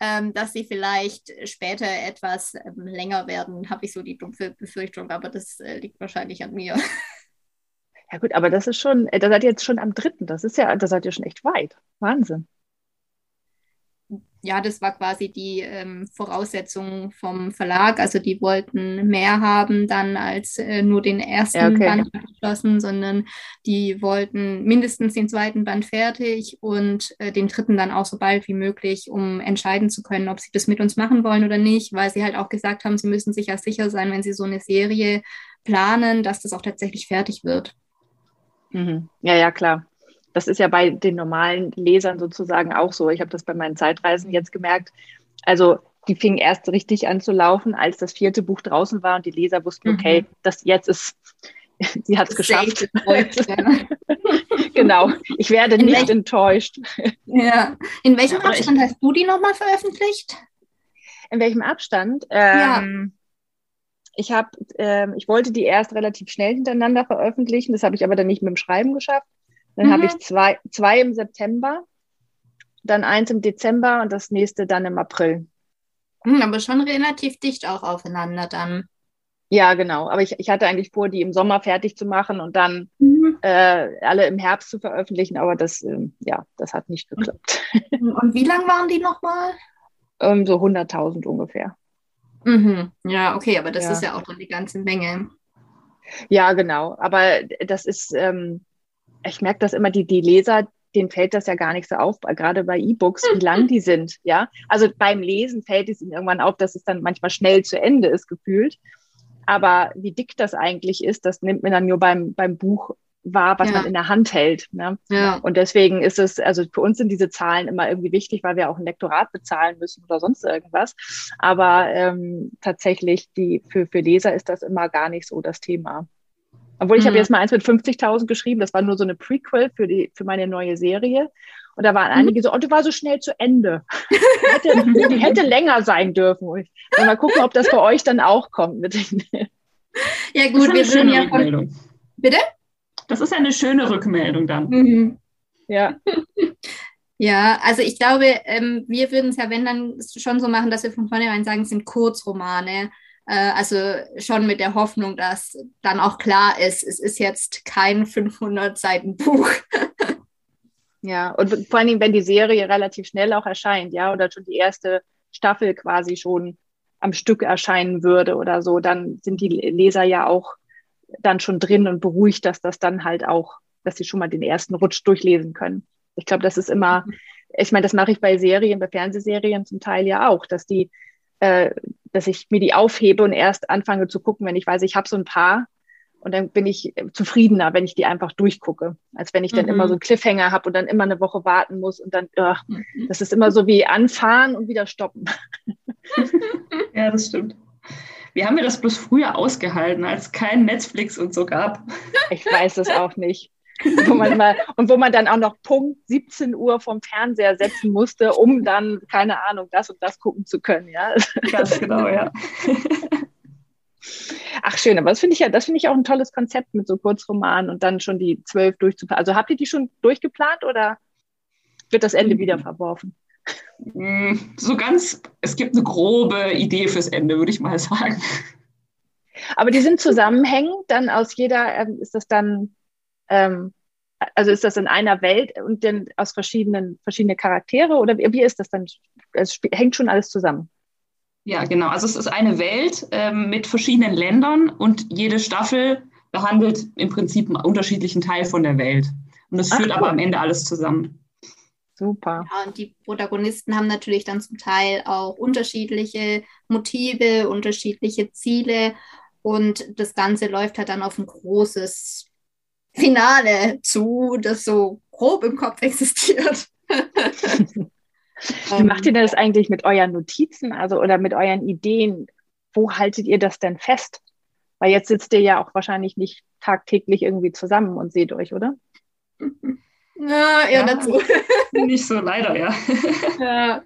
ähm, dass sie vielleicht später etwas ähm, länger werden, habe ich so die dumpfe Befürchtung, aber das äh, liegt wahrscheinlich an mir. Ja, gut, aber das ist schon, äh, da seid ihr jetzt schon am dritten. Das ist ja, da seid ihr schon echt weit. Wahnsinn. Ja, das war quasi die ähm, Voraussetzung vom Verlag. Also die wollten mehr haben dann als äh, nur den ersten ja, okay. Band abgeschlossen, sondern die wollten mindestens den zweiten Band fertig und äh, den dritten dann auch so bald wie möglich, um entscheiden zu können, ob sie das mit uns machen wollen oder nicht, weil sie halt auch gesagt haben, sie müssen sich ja sicher sein, wenn sie so eine Serie planen, dass das auch tatsächlich fertig wird. Mhm. Ja, ja, klar. Das ist ja bei den normalen Lesern sozusagen auch so. Ich habe das bei meinen Zeitreisen jetzt gemerkt. Also die fingen erst richtig an zu laufen, als das vierte Buch draußen war und die Leser wussten, okay, mhm. das jetzt ist, sie hat es geschafft. genau, ich werde In nicht welch... enttäuscht. Ja. In welchem ja, Abstand ich... hast du die nochmal veröffentlicht? In welchem Abstand? Ähm, ja. Ich habe, ähm, ich wollte die erst relativ schnell hintereinander veröffentlichen, das habe ich aber dann nicht mit dem Schreiben geschafft. Dann mhm. habe ich zwei, zwei im September, dann eins im Dezember und das nächste dann im April. Mhm, aber schon relativ dicht auch aufeinander dann. Ja, genau. Aber ich, ich hatte eigentlich vor, die im Sommer fertig zu machen und dann mhm. äh, alle im Herbst zu veröffentlichen, aber das, äh, ja, das hat nicht geklappt. Und wie lang waren die nochmal? ähm, so 100.000 ungefähr. Mhm. Ja, okay, aber das ja. ist ja auch dann die ganze Menge. Ja, genau. Aber das ist, ähm, ich merke das immer, die, die Leser, denen fällt das ja gar nicht so auf, gerade bei E-Books, wie lang die sind. Ja, also beim Lesen fällt es ihnen irgendwann auf, dass es dann manchmal schnell zu Ende ist, gefühlt. Aber wie dick das eigentlich ist, das nimmt man dann nur beim, beim Buch wahr, was ja. man in der Hand hält. Ne? Ja. Und deswegen ist es, also für uns sind diese Zahlen immer irgendwie wichtig, weil wir auch ein Lektorat bezahlen müssen oder sonst irgendwas. Aber ähm, tatsächlich, die, für, für Leser ist das immer gar nicht so das Thema. Obwohl ich mhm. habe jetzt mal eins mit 50.000 geschrieben, das war nur so eine Prequel für, die, für meine neue Serie. Und da waren mhm. einige so, oh, du war so schnell zu Ende. Die hätte, die hätte länger sein dürfen. Und mal gucken, ob das bei euch dann auch kommt. Ja gut, wir sind ja. Bitte? Das ist ja eine schöne Rückmeldung dann. Mhm. Ja. Ja, also ich glaube, ähm, wir würden es ja, wenn dann schon so machen, dass wir von vornherein sagen, es sind Kurzromane. Äh, also schon mit der Hoffnung, dass dann auch klar ist, es ist jetzt kein 500 Seiten Buch. ja, und vor allen Dingen, wenn die Serie relativ schnell auch erscheint, ja, oder schon die erste Staffel quasi schon am Stück erscheinen würde oder so, dann sind die Leser ja auch dann schon drin und beruhigt, dass das dann halt auch, dass sie schon mal den ersten Rutsch durchlesen können. Ich glaube, das ist immer, ich meine, das mache ich bei Serien, bei Fernsehserien zum Teil ja auch, dass die äh, dass ich mir die aufhebe und erst anfange zu gucken, wenn ich weiß, ich habe so ein paar. Und dann bin ich zufriedener, wenn ich die einfach durchgucke, als wenn ich dann mhm. immer so einen Cliffhanger habe und dann immer eine Woche warten muss und dann, ugh, mhm. das ist immer so wie anfahren und wieder stoppen. ja, das stimmt. Wie haben wir das bloß früher ausgehalten, als es kein Netflix und so gab? Ich weiß es auch nicht wo man mal, und wo man dann auch noch Punkt 17 Uhr vom Fernseher setzen musste, um dann, keine Ahnung, das und das gucken zu können. Ja, ganz genau, ja. Ach schön, aber das finde ich ja, das finde ich auch ein tolles Konzept mit so Kurzromanen und dann schon die zwölf durchzuplanen. Also habt ihr die schon durchgeplant oder wird das Ende wieder verworfen? Mm, so ganz, es gibt eine grobe Idee fürs Ende, würde ich mal sagen. Aber die sind zusammenhängend, dann aus jeder, ähm, ist das dann ähm, also ist das in einer Welt und dann aus verschiedenen verschiedene Charaktere oder wie, wie ist das dann? Es hängt schon alles zusammen. Ja, genau. Also es ist eine Welt ähm, mit verschiedenen Ländern und jede Staffel behandelt im Prinzip einen unterschiedlichen Teil von der Welt. Und das führt cool. aber am Ende alles zusammen. Super. Ja, und die Protagonisten haben natürlich dann zum Teil auch unterschiedliche Motive, unterschiedliche Ziele. Und das Ganze läuft halt dann auf ein großes Finale zu, das so grob im Kopf existiert. Wie macht ihr das eigentlich mit euren Notizen, also oder mit euren Ideen? Wo haltet ihr das denn fest? Weil jetzt sitzt ihr ja auch wahrscheinlich nicht tagtäglich irgendwie zusammen und seht euch, oder? Ja, eher ja, dazu. Nicht so leider, ja. Ja.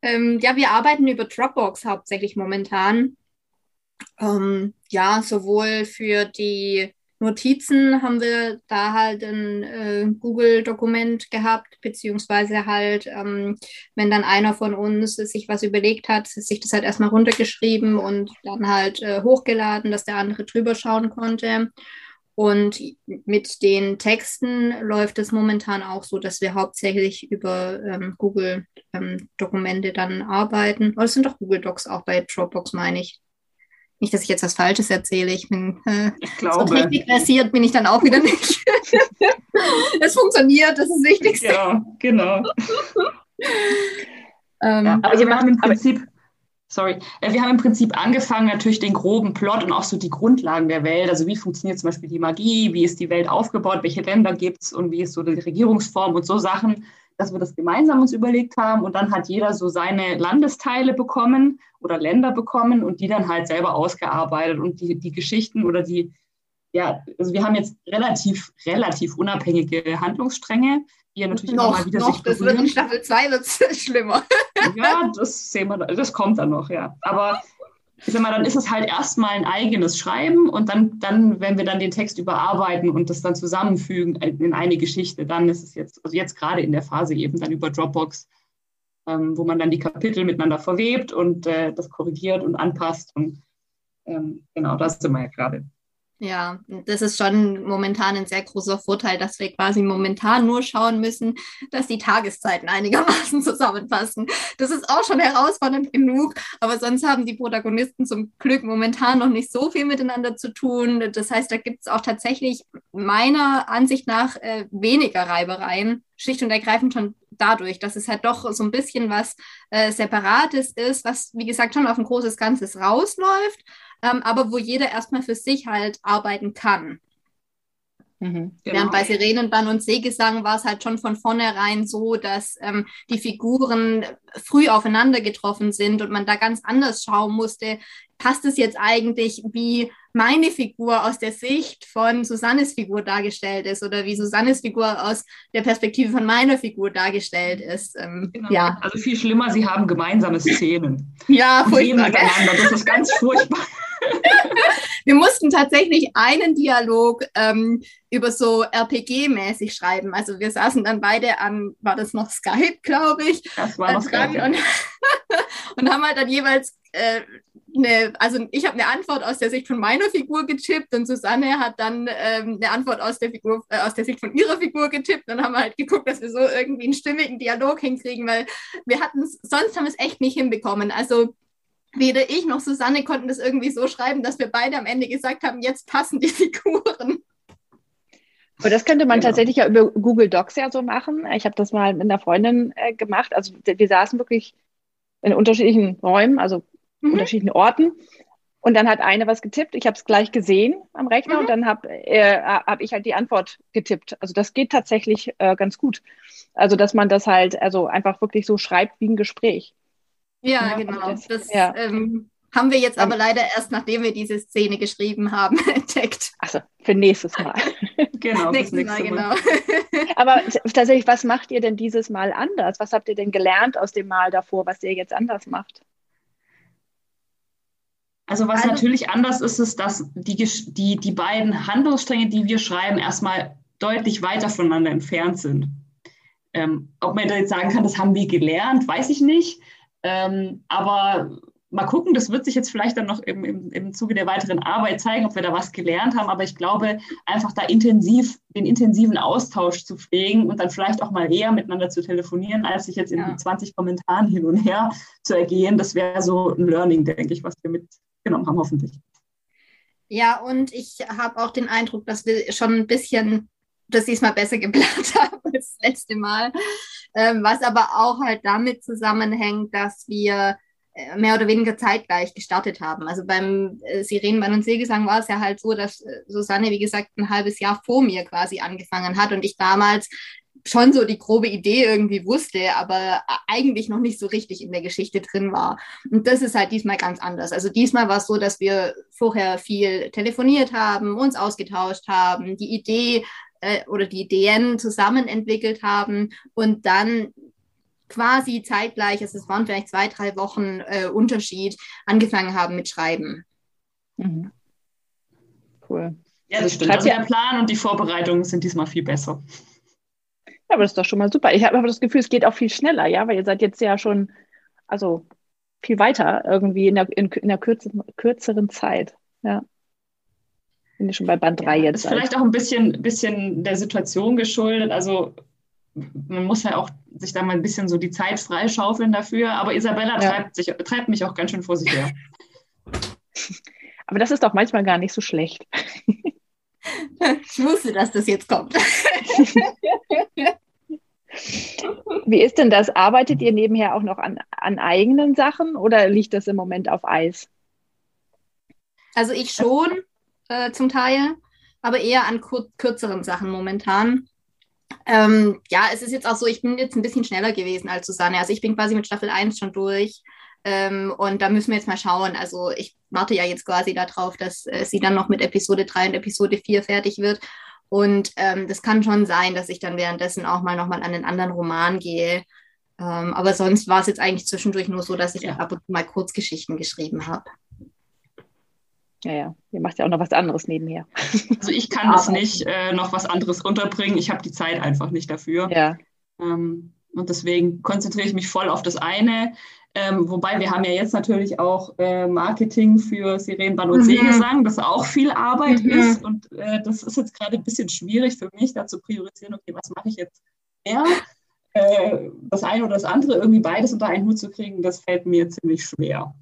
Ähm, ja, wir arbeiten über Dropbox hauptsächlich momentan. Ähm, ja, sowohl für die Notizen haben wir da halt ein äh, Google-Dokument gehabt, beziehungsweise halt, ähm, wenn dann einer von uns sich was überlegt hat, sich das halt erstmal runtergeschrieben und dann halt äh, hochgeladen, dass der andere drüber schauen konnte. Und mit den Texten läuft es momentan auch so, dass wir hauptsächlich über ähm, Google-Dokumente ähm, dann arbeiten. Aber es sind doch Google Docs auch bei Dropbox, meine ich. Nicht, dass ich jetzt was Falsches erzähle. Ich bin äh, ich glaube. so technikversiert bin ich dann auch wieder nicht. es funktioniert, das ist das Wichtigste. Ja, genau. ähm, ja, aber, wir haben im Prinzip sorry, äh, wir haben im Prinzip angefangen, natürlich den groben Plot und auch so die Grundlagen der Welt. Also wie funktioniert zum Beispiel die Magie, wie ist die Welt aufgebaut, welche Länder gibt es und wie ist so die Regierungsform und so Sachen, dass wir das gemeinsam uns überlegt haben. Und dann hat jeder so seine Landesteile bekommen oder Länder bekommen und die dann halt selber ausgearbeitet und die, die Geschichten oder die, ja, also wir haben jetzt relativ, relativ unabhängige Handlungsstränge, die ja natürlich noch, immer mal wieder noch, sich berühren. Das wird in Staffel 2 wird schlimmer. Ja, das sehen wir, das kommt dann noch, ja. Aber ich sag mal, dann ist es halt erstmal ein eigenes Schreiben und dann, dann, wenn wir dann den Text überarbeiten und das dann zusammenfügen in eine Geschichte, dann ist es jetzt, also jetzt gerade in der Phase eben dann über Dropbox, ähm, wo man dann die Kapitel miteinander verwebt und äh, das korrigiert und anpasst. Und ähm, genau, das sind wir ja gerade. Ja, das ist schon momentan ein sehr großer Vorteil, dass wir quasi momentan nur schauen müssen, dass die Tageszeiten einigermaßen zusammenpassen. Das ist auch schon herausfordernd genug, aber sonst haben die Protagonisten zum Glück momentan noch nicht so viel miteinander zu tun. Das heißt, da gibt es auch tatsächlich meiner Ansicht nach äh, weniger Reibereien, schlicht und ergreifend schon dadurch, dass es halt doch so ein bisschen was äh, Separates ist, was, wie gesagt, schon auf ein großes Ganzes rausläuft ähm, aber wo jeder erstmal für sich halt arbeiten kann. Mhm, genau. Während bei Sirenenbann und Seegesang war es halt schon von vornherein so, dass ähm, die Figuren früh aufeinander getroffen sind und man da ganz anders schauen musste, passt es jetzt eigentlich, wie meine Figur aus der Sicht von Susannes Figur dargestellt ist oder wie Susannes Figur aus der Perspektive von meiner Figur dargestellt ist. Ähm, genau. Ja. Also viel schlimmer, sie haben gemeinsame Szenen. Ja, furchtbar. Das ist ganz furchtbar. Wir mussten tatsächlich einen Dialog ähm, über so RPG-mäßig schreiben. Also wir saßen dann beide an, war das noch Skype, glaube ich, das war noch Skype. Und, und haben halt dann jeweils äh, eine, also ich habe eine Antwort aus der Sicht von meiner Figur getippt und Susanne hat dann ähm, eine Antwort aus der Figur, äh, aus der Sicht von ihrer Figur getippt. Dann haben wir halt geguckt, dass wir so irgendwie einen stimmigen Dialog hinkriegen, weil wir hatten es, sonst haben wir es echt nicht hinbekommen. Also weder ich noch Susanne konnten das irgendwie so schreiben, dass wir beide am Ende gesagt haben, jetzt passen die Figuren. Aber das könnte man genau. tatsächlich ja über Google Docs ja so machen. Ich habe das mal mit einer Freundin äh, gemacht. Also wir saßen wirklich in unterschiedlichen Räumen, also mhm. unterschiedlichen Orten. Und dann hat eine was getippt. Ich habe es gleich gesehen am Rechner mhm. und dann habe äh, hab ich halt die Antwort getippt. Also das geht tatsächlich äh, ganz gut. Also dass man das halt also einfach wirklich so schreibt wie ein Gespräch. Ja, ja genau. Das, das ja. Ähm, haben wir jetzt aber leider erst, nachdem wir diese Szene geschrieben haben, entdeckt. Achso, für nächstes Mal. genau, nächstes nächste Mal, Mal. genau. aber tatsächlich, was macht ihr denn dieses Mal anders? Was habt ihr denn gelernt aus dem Mal davor, was ihr jetzt anders macht? Also was also, natürlich anders ist, ist, dass die, die, die beiden Handlungsstränge, die wir schreiben, erstmal deutlich weiter voneinander entfernt sind. Ähm, ob man da jetzt sagen kann, das haben wir gelernt, weiß ich nicht. Ähm, aber mal gucken, das wird sich jetzt vielleicht dann noch im, im, im Zuge der weiteren Arbeit zeigen, ob wir da was gelernt haben. Aber ich glaube, einfach da intensiv, den intensiven Austausch zu pflegen und dann vielleicht auch mal eher miteinander zu telefonieren, als sich jetzt in ja. 20 Kommentaren hin und her zu ergehen, das wäre so ein Learning, denke ich, was wir mitgenommen haben, hoffentlich. Ja, und ich habe auch den Eindruck, dass wir schon ein bisschen das diesmal besser geplant haben als das letzte Mal. Ähm, was aber auch halt damit zusammenhängt, dass wir äh, mehr oder weniger zeitgleich gestartet haben. Also beim äh, Sirenenbahn und Seegesang war es ja halt so, dass äh, Susanne, wie gesagt, ein halbes Jahr vor mir quasi angefangen hat und ich damals schon so die grobe Idee irgendwie wusste, aber eigentlich noch nicht so richtig in der Geschichte drin war. Und das ist halt diesmal ganz anders. Also diesmal war es so, dass wir vorher viel telefoniert haben, uns ausgetauscht haben, die Idee äh, oder die Ideen zusammen entwickelt haben und dann quasi zeitgleich, also es waren vielleicht zwei, drei Wochen äh, Unterschied, angefangen haben mit Schreiben. Mhm. Cool. Ja, das stimmt. Also der Plan und die Vorbereitungen sind diesmal viel besser. Ja, aber das ist doch schon mal super. Ich habe aber das Gefühl, es geht auch viel schneller, ja, weil ihr seid jetzt ja schon, also viel weiter irgendwie in der, in, in der kürzeren, kürzeren Zeit. Ja. Bin ich schon bei Band 3 ja, jetzt. Ist vielleicht auch ein bisschen, bisschen der Situation geschuldet. Also man muss ja auch sich da mal ein bisschen so die Zeit freischaufeln dafür. Aber Isabella ja. treibt, sich, treibt mich auch ganz schön vor sich her. Aber das ist doch manchmal gar nicht so schlecht. Ich wusste, dass das jetzt kommt. Wie ist denn das? Arbeitet ihr nebenher auch noch an, an eigenen Sachen oder liegt das im Moment auf Eis? Also ich schon äh, zum Teil, aber eher an kur kürzeren Sachen momentan. Ähm, ja, es ist jetzt auch so, ich bin jetzt ein bisschen schneller gewesen als Susanne. Also ich bin quasi mit Staffel 1 schon durch. Ähm, und da müssen wir jetzt mal schauen. Also ich warte ja jetzt quasi darauf, dass äh, sie dann noch mit Episode 3 und Episode 4 fertig wird. Und ähm, das kann schon sein, dass ich dann währenddessen auch mal nochmal an einen anderen Roman gehe. Ähm, aber sonst war es jetzt eigentlich zwischendurch nur so, dass ich ja. ab und zu mal Kurzgeschichten geschrieben habe. Ja, ja, ihr macht ja auch noch was anderes nebenher. Also ich kann das nicht äh, noch was anderes unterbringen. Ich habe die Zeit einfach nicht dafür. Ja. Ähm, und deswegen konzentriere ich mich voll auf das eine. Ähm, wobei wir haben ja jetzt natürlich auch äh, Marketing für Sirenenband und mhm. Seegesang, das auch viel Arbeit mhm. ist. Und äh, das ist jetzt gerade ein bisschen schwierig für mich, da zu priorisieren, okay, was mache ich jetzt mehr? Äh, das eine oder das andere, irgendwie beides unter einen Hut zu kriegen, das fällt mir ziemlich schwer.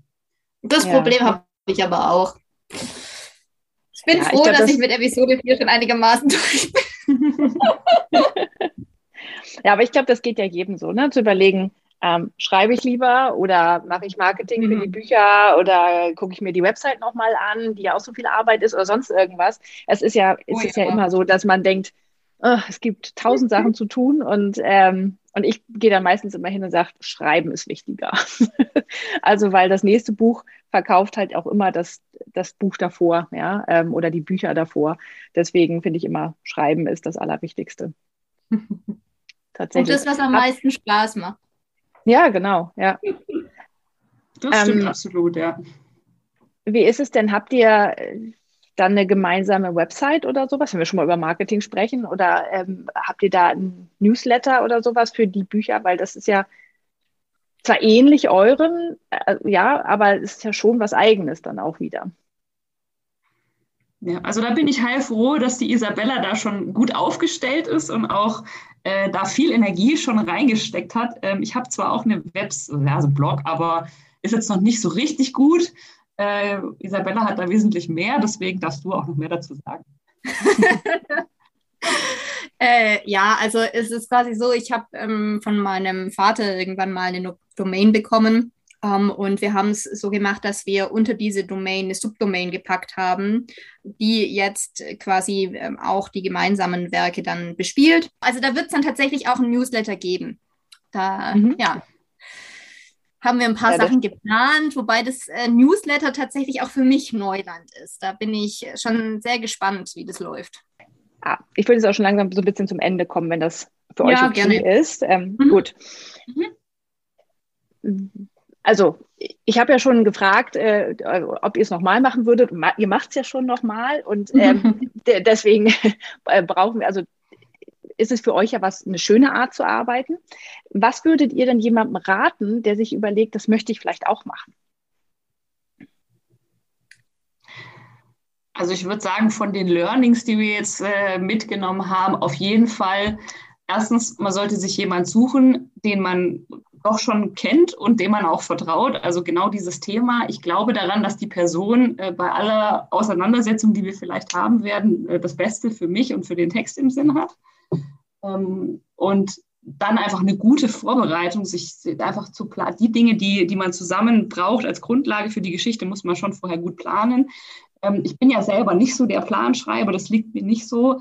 Das ja. Problem habe ich aber auch. Ich bin ja, froh, ich glaub, dass das ich mit Episode 4 schon einigermaßen durch bin. ja, aber ich glaube, das geht ja jedem so, ne? zu überlegen, ähm, schreibe ich lieber oder mache ich Marketing mhm. für die mhm. Bücher oder gucke ich mir die Website nochmal an, die ja auch so viel Arbeit ist oder sonst irgendwas. Es ist ja, es oh, ist ja. ja immer so, dass man denkt, oh, es gibt tausend Sachen zu tun und, ähm, und ich gehe dann meistens immer hin und sage, Schreiben ist wichtiger. also weil das nächste Buch verkauft halt auch immer das, das Buch davor, ja, ähm, oder die Bücher davor. Deswegen finde ich immer, Schreiben ist das Allerwichtigste. Tatsächlich. Und das, was am meisten Spaß macht. Ja, genau, ja. Das stimmt ähm, absolut, ja. Wie ist es denn? Habt ihr dann eine gemeinsame Website oder sowas, wenn wir schon mal über Marketing sprechen? Oder ähm, habt ihr da ein Newsletter oder sowas für die Bücher? Weil das ist ja zwar ähnlich euren, äh, ja, aber es ist ja schon was Eigenes dann auch wieder. Ja, also da bin ich heilfroh, dass die Isabella da schon gut aufgestellt ist und auch äh, da viel Energie schon reingesteckt hat. Ähm, ich habe zwar auch eine Webs, also Blog, aber ist jetzt noch nicht so richtig gut. Äh, Isabella hat da wesentlich mehr, deswegen darfst du auch noch mehr dazu sagen. äh, ja, also es ist quasi so, ich habe ähm, von meinem Vater irgendwann mal eine Domain bekommen um, ähm, und wir haben es so gemacht, dass wir unter diese Domain eine Subdomain gepackt haben, die jetzt quasi ähm, auch die gemeinsamen Werke dann bespielt. Also da wird es dann tatsächlich auch ein Newsletter geben. Da, mhm. ja, haben wir ein paar ja, Sachen geplant, wobei das äh, Newsletter tatsächlich auch für mich Neuland ist. Da bin ich schon sehr gespannt, wie das läuft. Ah, ich würde jetzt auch schon langsam so ein bisschen zum Ende kommen, wenn das für ja, euch okay gerne. ist. Ähm, mhm. Gut. Mhm also ich habe ja schon gefragt, äh, ob ihr es nochmal machen würdet. Ihr macht es ja schon nochmal und ähm, deswegen äh, brauchen wir, also ist es für euch ja was eine schöne Art zu arbeiten. Was würdet ihr denn jemandem raten, der sich überlegt, das möchte ich vielleicht auch machen? Also ich würde sagen, von den Learnings, die wir jetzt äh, mitgenommen haben, auf jeden Fall erstens, man sollte sich jemand suchen, den man doch schon kennt und dem man auch vertraut. Also genau dieses Thema. Ich glaube daran, dass die Person äh, bei aller Auseinandersetzung, die wir vielleicht haben werden, äh, das Beste für mich und für den Text im Sinn hat. Ähm, und dann einfach eine gute Vorbereitung, sich einfach zu planen. Die Dinge, die, die man zusammen braucht als Grundlage für die Geschichte, muss man schon vorher gut planen. Ähm, ich bin ja selber nicht so der Planschreiber, das liegt mir nicht so.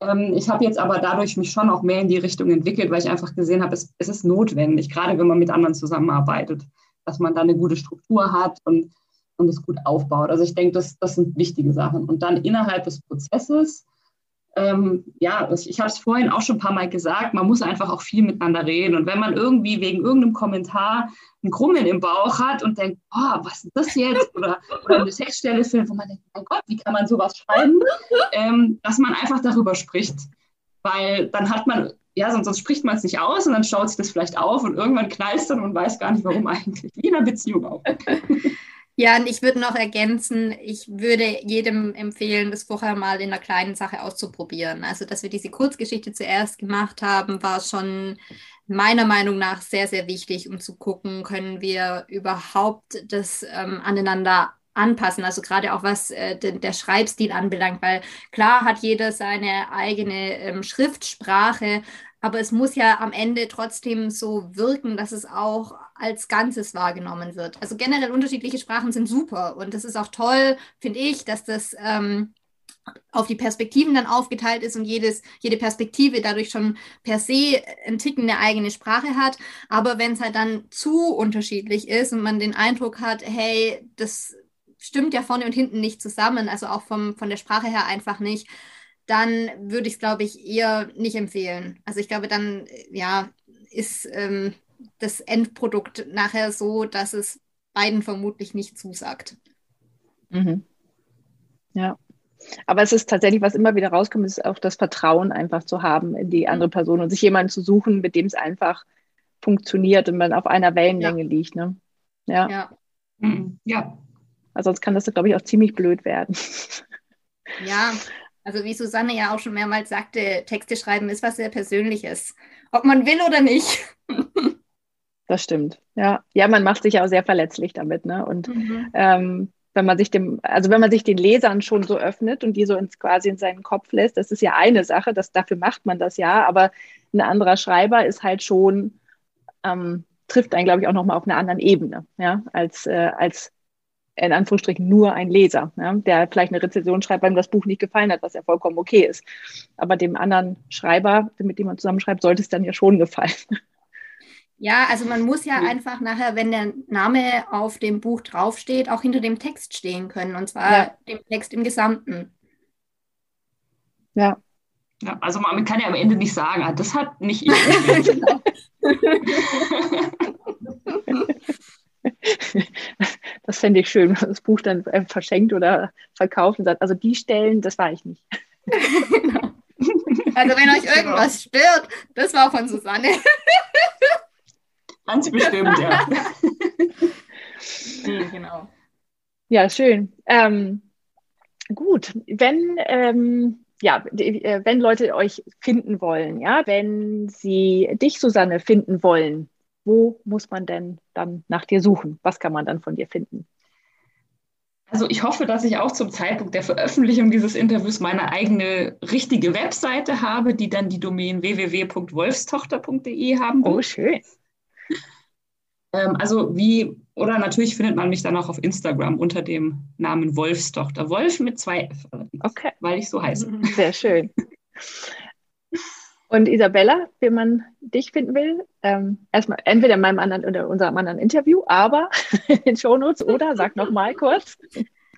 Ähm, ich habe jetzt aber dadurch mich schon auch mehr in die Richtung entwickelt, weil ich einfach gesehen habe, es, es ist notwendig, gerade wenn man mit anderen zusammenarbeitet, dass man da eine gute Struktur hat und, und es gut aufbaut. Also ich denke, das, das sind wichtige Sachen. Und dann innerhalb des Prozesses ähm, ja, ich habe es vorhin auch schon ein paar Mal gesagt, man muss einfach auch viel miteinander reden. Und wenn man irgendwie wegen irgendeinem Kommentar ein Krummeln im Bauch hat und denkt, oh, was ist das jetzt? Oder, oder eine Textstelle findet, wo man denkt, mein Gott, wie kann man sowas schreiben? Ähm, dass man einfach darüber spricht. Weil dann hat man, ja, sonst, sonst spricht man es nicht aus und dann schaut sich das vielleicht auf und irgendwann knallt es dann und weiß gar nicht, warum eigentlich. Wie in einer Beziehung auch. Ja, und ich würde noch ergänzen, ich würde jedem empfehlen, das vorher mal in einer kleinen Sache auszuprobieren. Also, dass wir diese Kurzgeschichte zuerst gemacht haben, war schon meiner Meinung nach sehr, sehr wichtig, um zu gucken, können wir überhaupt das ähm, aneinander anpassen. Also gerade auch was äh, den, der Schreibstil anbelangt, weil klar hat jeder seine eigene ähm, Schriftsprache, aber es muss ja am Ende trotzdem so wirken, dass es auch als Ganzes wahrgenommen wird. Also generell unterschiedliche Sprachen sind super und das ist auch toll, finde ich, dass das ähm, auf die Perspektiven dann aufgeteilt ist und jedes, jede Perspektive dadurch schon per se ein Ticken eine eigene Sprache hat. Aber wenn es halt dann zu unterschiedlich ist und man den Eindruck hat, hey, das stimmt ja vorne und hinten nicht zusammen, also auch vom, von der Sprache her einfach nicht, dann würde ich es, glaube ich, eher nicht empfehlen. Also ich glaube, dann ja, ist ähm, das Endprodukt nachher so, dass es beiden vermutlich nicht zusagt. Mhm. Ja. Aber es ist tatsächlich, was immer wieder rauskommt, ist auch das Vertrauen einfach zu haben in die andere mhm. Person und sich jemanden zu suchen, mit dem es einfach funktioniert und man auf einer Wellenlänge ja. liegt. Ne? Ja. Ja. Mhm. ja. Also sonst kann das, glaube ich, auch ziemlich blöd werden. Ja, also wie Susanne ja auch schon mehrmals sagte, Texte schreiben ist was sehr Persönliches. Ob man will oder nicht. Das stimmt. Ja, ja, man macht sich ja auch sehr verletzlich damit, ne? Und mhm. ähm, wenn man sich dem, also wenn man sich den Lesern schon so öffnet und die so ins quasi in seinen Kopf lässt, das ist ja eine Sache, das, dafür macht man das ja, aber ein anderer Schreiber ist halt schon, ähm, trifft einen, glaube ich, auch nochmal auf einer anderen Ebene, ja, als, äh, als in Anführungsstrichen nur ein Leser, ja, der vielleicht eine Rezension schreibt, weil ihm das Buch nicht gefallen hat, was ja vollkommen okay ist. Aber dem anderen Schreiber, mit dem man zusammenschreibt, sollte es dann ja schon gefallen. Ja, also man muss ja einfach nachher, wenn der Name auf dem Buch draufsteht, auch hinter dem Text stehen können, und zwar ja. dem Text im Gesamten. Ja. ja. Also man kann ja am Ende nicht sagen, ah, das hat nicht ich das fände ich schön, wenn man das Buch dann äh, verschenkt oder verkauft und sagt, also die Stellen, das war ich nicht. genau. Also wenn euch irgendwas stört, das war von Susanne. Ganz bestimmt, ja. genau. Ja, schön. Ähm, gut, wenn ähm, ja, äh, wenn Leute euch finden wollen, ja, wenn sie dich, Susanne, finden wollen, wo muss man denn dann nach dir suchen? Was kann man dann von dir finden? Also ich hoffe, dass ich auch zum Zeitpunkt der Veröffentlichung dieses Interviews meine eigene richtige Webseite habe, die dann die Domain www.wolfstochter.de haben wird. Oh, schön. Ähm, also wie, oder natürlich findet man mich dann auch auf Instagram unter dem Namen Wolfstochter. Wolf mit zwei F, okay. weil ich so heiße. Sehr schön. Und Isabella, wenn man dich finden will, ähm, erstmal entweder in meinem anderen oder unserem anderen Interview, aber in den Shownotes oder sag noch mal kurz.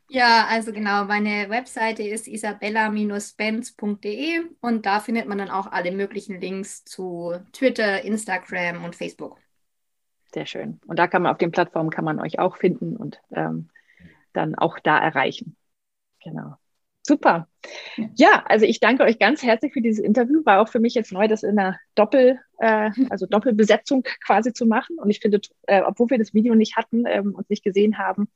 Ja, also genau, meine Webseite ist isabella-benz.de und da findet man dann auch alle möglichen Links zu Twitter, Instagram und Facebook. Sehr schön. Und da kann man auf den Plattformen kann man euch auch finden und ähm, dann auch da erreichen. Genau. Super. Ja, also ich danke euch ganz herzlich für dieses Interview. War auch für mich jetzt neu, das in einer Doppel, äh, also Doppelbesetzung quasi zu machen. Und ich finde, äh, obwohl wir das Video nicht hatten ähm, und nicht gesehen haben,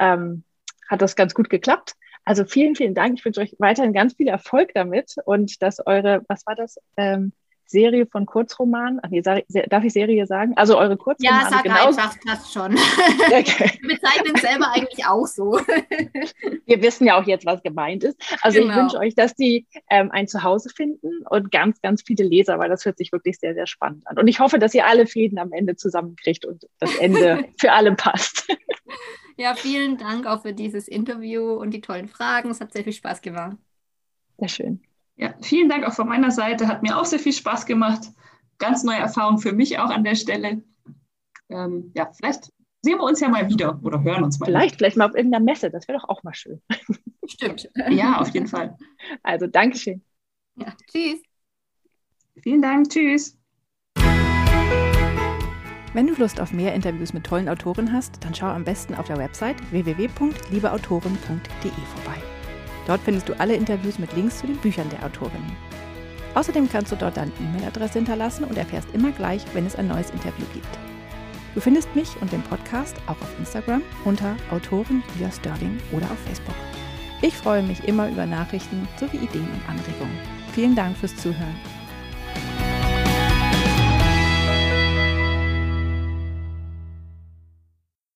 ähm, hat das ganz gut geklappt. Also vielen, vielen Dank. Ich wünsche euch weiterhin ganz viel Erfolg damit und dass eure, was war das? Ähm, Serie von Kurzromanen. Ach nee, darf ich Serie sagen? Also eure Kurzromane. Ja, sag genauso. einfach, passt schon. Okay. Wir bezeichnen es selber eigentlich auch so. Wir wissen ja auch jetzt, was gemeint ist. Also genau. ich wünsche euch, dass die ähm, ein Zuhause finden und ganz, ganz viele Leser, weil das hört sich wirklich sehr, sehr spannend an. Und ich hoffe, dass ihr alle Fäden am Ende zusammenkriegt und das Ende für alle passt. Ja, vielen Dank auch für dieses Interview und die tollen Fragen. Es hat sehr viel Spaß gemacht. Sehr schön. Ja, vielen Dank auch von meiner Seite. Hat mir auch sehr viel Spaß gemacht. Ganz neue Erfahrung für mich auch an der Stelle. Ähm, ja, vielleicht sehen wir uns ja mal wieder oder hören uns mal. Vielleicht, wieder. vielleicht mal auf irgendeiner Messe. Das wäre doch auch mal schön. Stimmt. Ja, auf jeden Fall. Also, Dankeschön. Ja, tschüss. Vielen Dank. Tschüss. Wenn du Lust auf mehr Interviews mit tollen Autoren hast, dann schau am besten auf der Website www.liebeautoren.de vorbei. Dort findest du alle Interviews mit Links zu den Büchern der Autorinnen. Außerdem kannst du dort deine E-Mail-Adresse hinterlassen und erfährst immer gleich, wenn es ein neues Interview gibt. Du findest mich und den Podcast auch auf Instagram unter Autorin Julia Sterling oder auf Facebook. Ich freue mich immer über Nachrichten sowie Ideen und Anregungen. Vielen Dank fürs Zuhören.